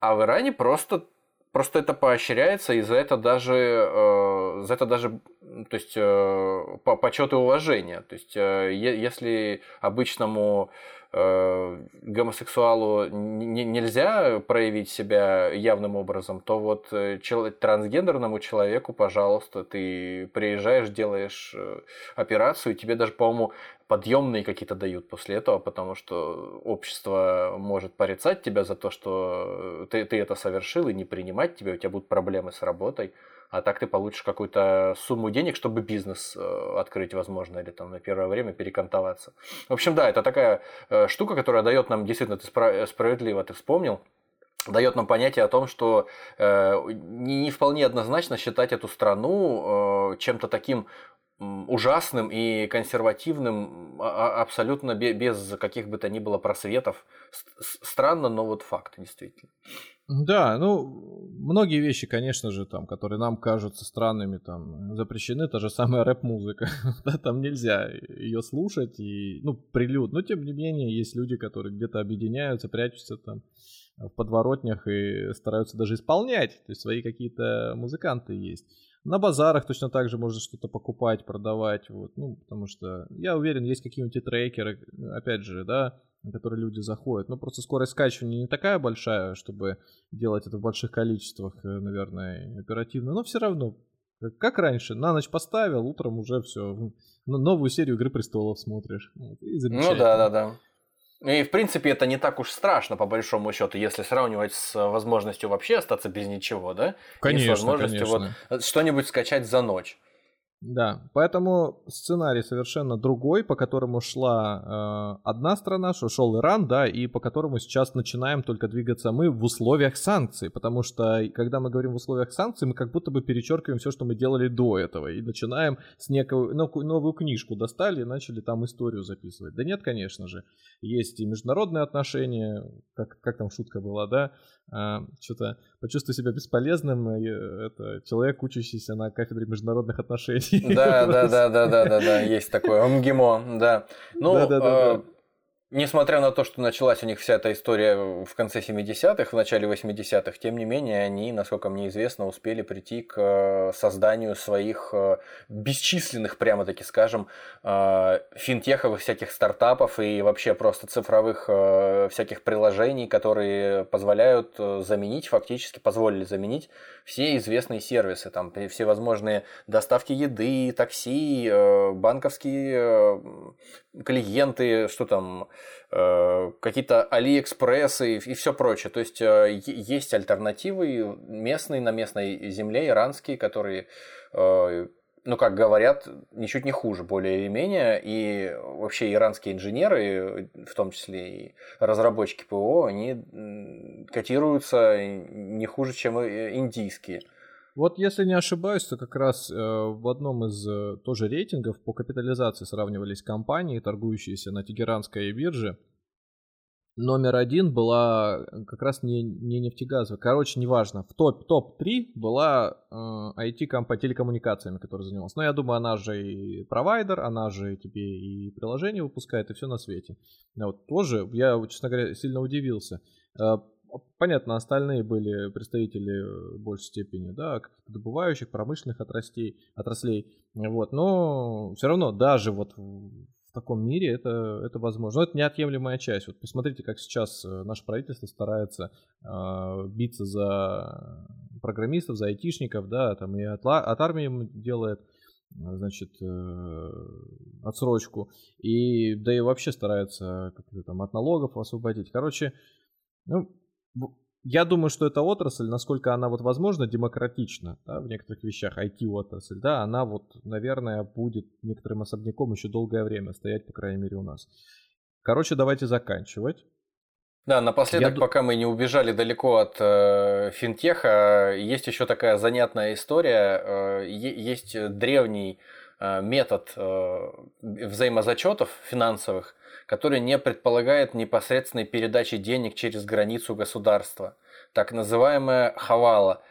А в Иране просто Просто это поощряется, и за это даже, э, за это даже то есть, э, почет и уважение. То есть, э, если обычному гомосексуалу нельзя проявить себя явным образом, то вот э, трансгендерному человеку, пожалуйста, ты приезжаешь, делаешь э, операцию, тебе даже, по-моему, подъемные какие-то дают после этого, потому что общество может порицать тебя за то, что ты, ты это совершил, и не принимать тебя, у тебя будут проблемы с работой а так ты получишь какую-то сумму денег, чтобы бизнес э, открыть, возможно, или там на первое время перекантоваться. В общем, да, это такая э, штука, которая дает нам, действительно, ты справедливо, ты вспомнил, дает нам понятие о том, что э, не, не вполне однозначно считать эту страну э, чем-то таким ужасным и консервативным а, а, абсолютно без каких бы то ни было просветов. Странно, но вот факт, действительно. Да, ну, многие вещи, конечно же, там, которые нам кажутся странными, там, запрещены, та же самая рэп-музыка, да, там нельзя ее слушать, и, ну, прилюд, но, тем не менее, есть люди, которые где-то объединяются, прячутся там в подворотнях и стараются даже исполнять, то есть свои какие-то музыканты есть. На базарах точно так же можно что-то покупать, продавать, вот, ну, потому что, я уверен, есть какие-нибудь трекеры, опять же, да, на которые люди заходят. Ну, просто скорость скачивания не такая большая, чтобы делать это в больших количествах, э, наверное, оперативно. Но все равно, как раньше, на ночь поставил, утром уже все. Новую серию Игры Престолов смотришь. Вот, и ну да, да, да. И, в принципе, это не так уж страшно, по большому счету, если сравнивать с возможностью вообще остаться без ничего, да? Конечно, и с возможностью конечно. вот что-нибудь скачать за ночь. Да, поэтому сценарий совершенно другой, по которому шла э, одна страна, что шел Иран, да, и по которому сейчас начинаем только двигаться мы в условиях санкций, потому что когда мы говорим в условиях санкций, мы как будто бы перечеркиваем все, что мы делали до этого, и начинаем с некого, новую книжку достали и начали там историю записывать. Да нет, конечно же, есть и международные отношения, как, как там шутка была, да, что-то почувствуй себя бесполезным, и, это человек, учащийся на кафедре международных отношений. Да, да, да, да, да, да, да, есть такое, МГИМО, да. Ну, да, да, да, да. Несмотря на то, что началась у них вся эта история в конце 70-х, в начале 80-х, тем не менее, они, насколько мне известно, успели прийти к э, созданию своих э, бесчисленных, прямо-таки скажем, э, финтеховых всяких стартапов и вообще просто цифровых всяких приложений, которые позволяют заменить, фактически позволили заменить все известные сервисы, там всевозможные доставки еды, такси, банковские клиенты, что там, какие-то Алиэкспрессы и, и все прочее. То есть э, есть альтернативы местные на местной земле, иранские, которые, э, ну как говорят, ничуть не хуже, более или менее. И вообще иранские инженеры, в том числе и разработчики ПО, они котируются не хуже, чем индийские. Вот если не ошибаюсь, то как раз э, в одном из э, тоже рейтингов по капитализации сравнивались компании, торгующиеся на Тегеранской бирже. Номер один была э, как раз не, не нефтегазовая. Короче, неважно. В топ, топ-3 была э, IT-компания телекоммуникациями, которая занималась. Но я думаю, она же и провайдер, она же тебе и приложение выпускает, и все на свете. Вот тоже, я, честно говоря, сильно удивился. Э, понятно, остальные были представители в большей степени, да, каких-то добывающих, промышленных отраслей, отраслей, вот, но все равно даже вот в таком мире это, это возможно. Но это неотъемлемая часть. Вот посмотрите, как сейчас э, наше правительство старается э, биться за программистов, за айтишников, да, там и от, от армии делает значит, э, отсрочку, и да и вообще старается как-то там от налогов освободить. Короче, ну, я думаю, что эта отрасль, насколько она вот возможно демократична да, в некоторых вещах, IT-отрасль, да, она вот, наверное, будет некоторым особняком еще долгое время стоять, по крайней мере, у нас. Короче, давайте заканчивать. Да, напоследок, Я... пока мы не убежали далеко от э, финтеха, есть еще такая занятная история. Э, есть древний метод э, взаимозачетов финансовых, который не предполагает непосредственной передачи денег через границу государства, так называемая хавала.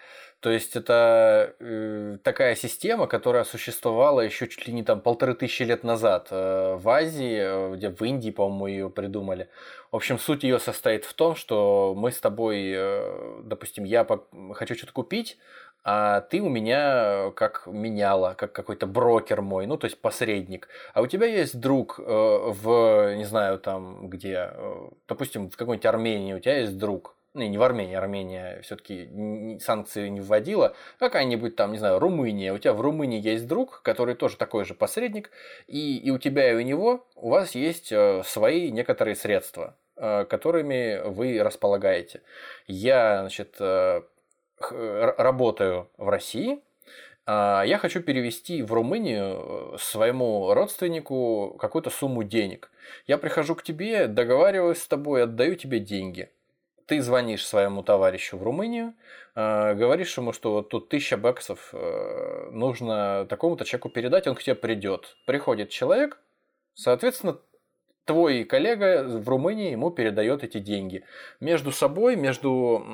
То есть это э, такая система, которая существовала еще чуть ли не там полторы тысячи лет назад э, в Азии, э, где в Индии, по-моему, ее придумали. В общем, суть ее состоит в том, что мы с тобой, э, допустим, я хочу что-то купить, а ты у меня как меняла, как какой-то брокер мой, ну, то есть посредник. А у тебя есть друг э, в, не знаю, там где, э, допустим, в какой-нибудь Армении у тебя есть друг, ну, не в Армении, Армения все-таки санкции не вводила, какая-нибудь там, не знаю, Румыния, у тебя в Румынии есть друг, который тоже такой же посредник, и, и у тебя и у него, у вас есть э, свои некоторые средства, которыми вы располагаете. Я, значит, работаю в России, а я хочу перевести в Румынию э, своему родственнику какую-то сумму денег. Я прихожу к тебе, договариваюсь с тобой, отдаю тебе деньги. Ты звонишь своему товарищу в Румынию, э, говоришь ему, что вот тут тысяча баксов э, нужно такому-то человеку передать, он к тебе придет. Приходит человек, соответственно, твой коллега в Румынии ему передает эти деньги. Между собой, между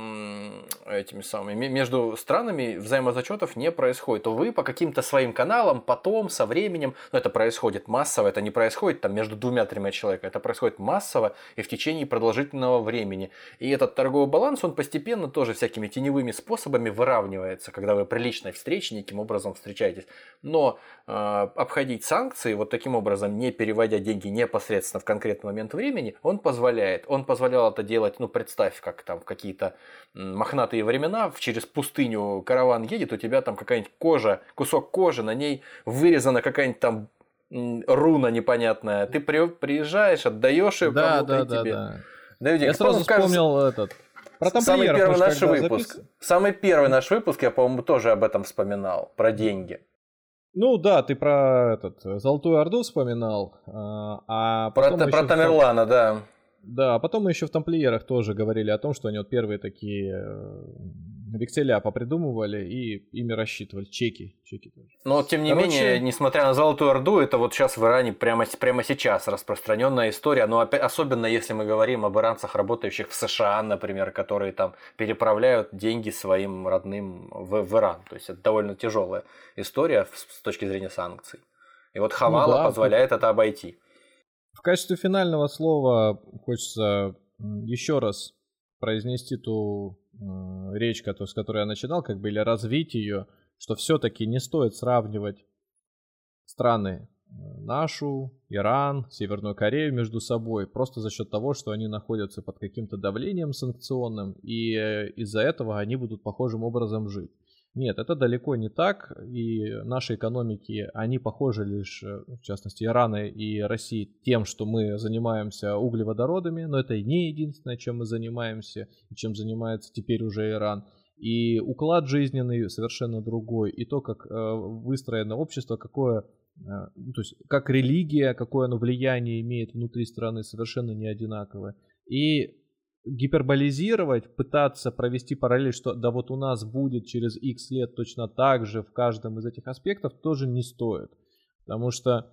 этими самыми, между странами взаимозачетов не происходит. То вы по каким-то своим каналам потом, со временем, но это происходит массово, это не происходит там между двумя-тремя человеками, это происходит массово и в течение продолжительного времени. И этот торговый баланс, он постепенно тоже всякими теневыми способами выравнивается, когда вы при личной встрече неким образом встречаетесь. Но э, обходить санкции вот таким образом, не переводя деньги непосредственно в конкретный момент времени, он позволяет. Он позволял это делать, ну, представь, как там в какие-то мохнатые времена, через пустыню караван едет, у тебя там какая-нибудь кожа, кусок кожи, на ней вырезана какая-нибудь там руна непонятная. Ты при, приезжаешь, отдаешь ее да, кому-то да, и тебе. Да, да. Я сразу вспомнил этот. Про Самый первый наш выпуск. Запис... Самый первый наш выпуск, я, по-моему, тоже об этом вспоминал, про деньги. Ну да, ты про этот Золотую Орду вспоминал. А, а про, про Тамерлана, да. Да, а потом мы еще в тамплиерах тоже говорили о том, что они вот первые такие э, векселя попридумывали и ими рассчитывали чеки. чеки тоже. Но тем не Короче... менее, несмотря на Золотую Орду, это вот сейчас в Иране прямо, прямо сейчас распространенная история. Но опять, особенно если мы говорим об иранцах, работающих в США, например, которые там переправляют деньги своим родным в, в Иран. То есть это довольно тяжелая история с точки зрения санкций. И вот Хавала ну, да, позволяет тут... это обойти. В качестве финального слова хочется еще раз произнести ту речь, с которой я начинал, как бы, или развить ее, что все-таки не стоит сравнивать страны нашу, Иран, Северную Корею между собой, просто за счет того, что они находятся под каким-то давлением санкционным, и э, из-за этого они будут похожим образом жить. Нет, это далеко не так, и наши экономики, они похожи лишь, э, в частности, Ирана и России тем, что мы занимаемся углеводородами, но это не единственное, чем мы занимаемся, и чем занимается теперь уже Иран. И уклад жизненный совершенно другой, и то, как э, выстроено общество, какое э, ну, то есть как религия, какое оно влияние имеет внутри страны, совершенно не одинаковое. И гиперболизировать, пытаться провести параллель, что да вот у нас будет через X лет точно так же в каждом из этих аспектов, тоже не стоит. Потому что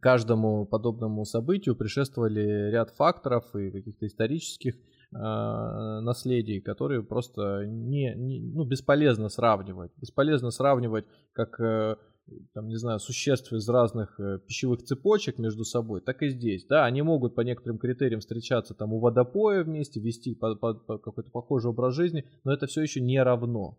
каждому подобному событию предшествовали ряд факторов и каких-то исторических э, наследий, которые просто не, не, ну, бесполезно сравнивать. Бесполезно сравнивать, как э, там, не знаю, существ из разных э, пищевых цепочек между собой, так и здесь. Да, они могут по некоторым критериям встречаться там у водопоя вместе, вести по, по, по какой-то похожий образ жизни, но это все еще не равно.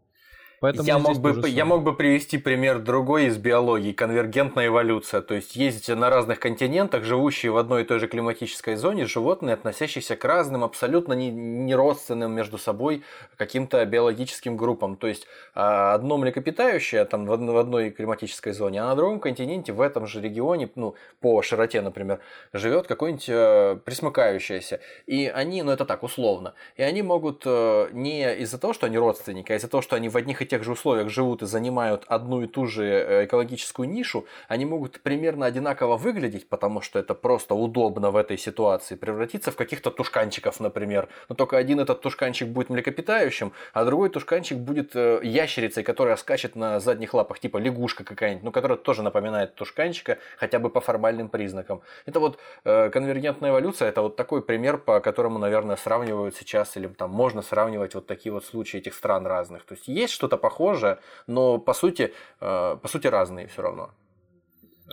Поэтому я, мог бы, я мог бы привести пример другой из биологии, конвергентная эволюция. То есть есть на разных континентах живущие в одной и той же климатической зоне животные, относящиеся к разным, абсолютно не, не родственным между собой каким-то биологическим группам. То есть а, одно млекопитающее там в одной климатической зоне, а на другом континенте в этом же регионе, ну, по широте, например, живет какое-нибудь э, присмыкающееся. И они, ну это так, условно, и они могут э, не из-за того, что они родственники, а из-за того, что они в одних и тех же условиях живут и занимают одну и ту же э, экологическую нишу, они могут примерно одинаково выглядеть, потому что это просто удобно в этой ситуации, превратиться в каких-то тушканчиков, например. Но только один этот тушканчик будет млекопитающим, а другой тушканчик будет э, ящерицей, которая скачет на задних лапах, типа лягушка какая-нибудь, ну, которая тоже напоминает тушканчика, хотя бы по формальным признакам. Это вот э, конвергентная эволюция, это вот такой пример, по которому, наверное, сравнивают сейчас, или там можно сравнивать вот такие вот случаи этих стран разных. То есть есть что-то похожее, но по сути, э, по сути разные все равно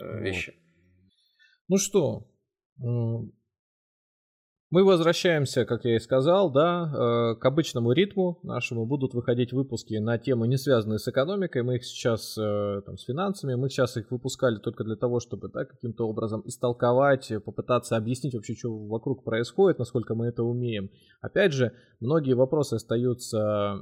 э, вещи. Ну что, мы возвращаемся, как я и сказал, да, э, к обычному ритму нашему. Будут выходить выпуски на темы, не связанные с экономикой. Мы их сейчас, э, там, с финансами, мы сейчас их выпускали только для того, чтобы, да, каким-то образом истолковать, попытаться объяснить вообще, что вокруг происходит, насколько мы это умеем. Опять же, многие вопросы остаются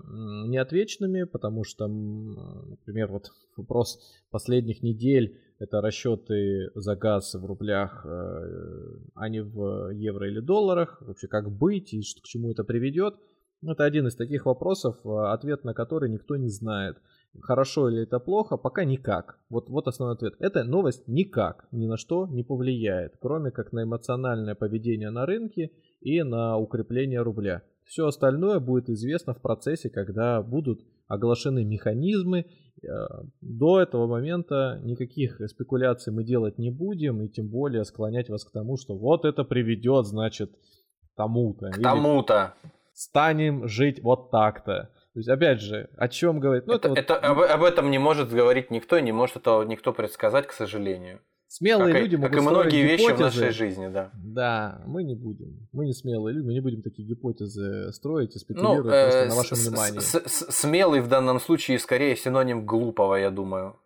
неотвеченными, потому что, например, вот вопрос последних недель это расчеты за газ в рублях, э, а не в евро или долларах. Вообще, как быть и к чему это приведет. Это один из таких вопросов, э, ответ на который никто не знает. Хорошо или это плохо, пока никак. Вот, вот основной ответ. Эта новость никак, ни на что не повлияет, кроме как на эмоциональное поведение на рынке и на укрепление рубля. Все остальное будет известно в процессе, когда будут оглашены механизмы. Э, до этого момента никаких спекуляций мы делать не будем, и тем более склонять вас к тому, что вот это приведет, значит, тому-то. К тому-то. Станем жить вот так-то. То есть, опять же, о чем говорит? Ну, это, это, вот... это об, об этом не может говорить никто, и не может этого никто предсказать, к сожалению. Смелые как люди могут Как и многие вещи гипотезы. в нашей жизни, да. Да, мы не будем. Мы не смелые люди, мы не будем такие гипотезы строить и спекулировать ну, э, на вашем внимании. С -с -с Смелый в данном случае скорее синоним глупого, я думаю.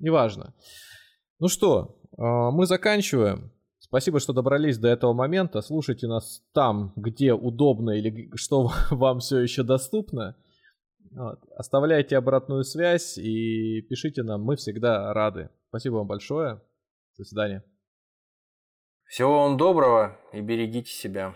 Неважно. Ну что, а, мы заканчиваем. Спасибо, что добрались до этого момента. Слушайте нас там, где удобно или что вам все еще доступно. Вот. Оставляйте обратную связь и пишите нам, мы всегда рады. Спасибо вам большое. До свидания. Всего вам доброго и берегите себя.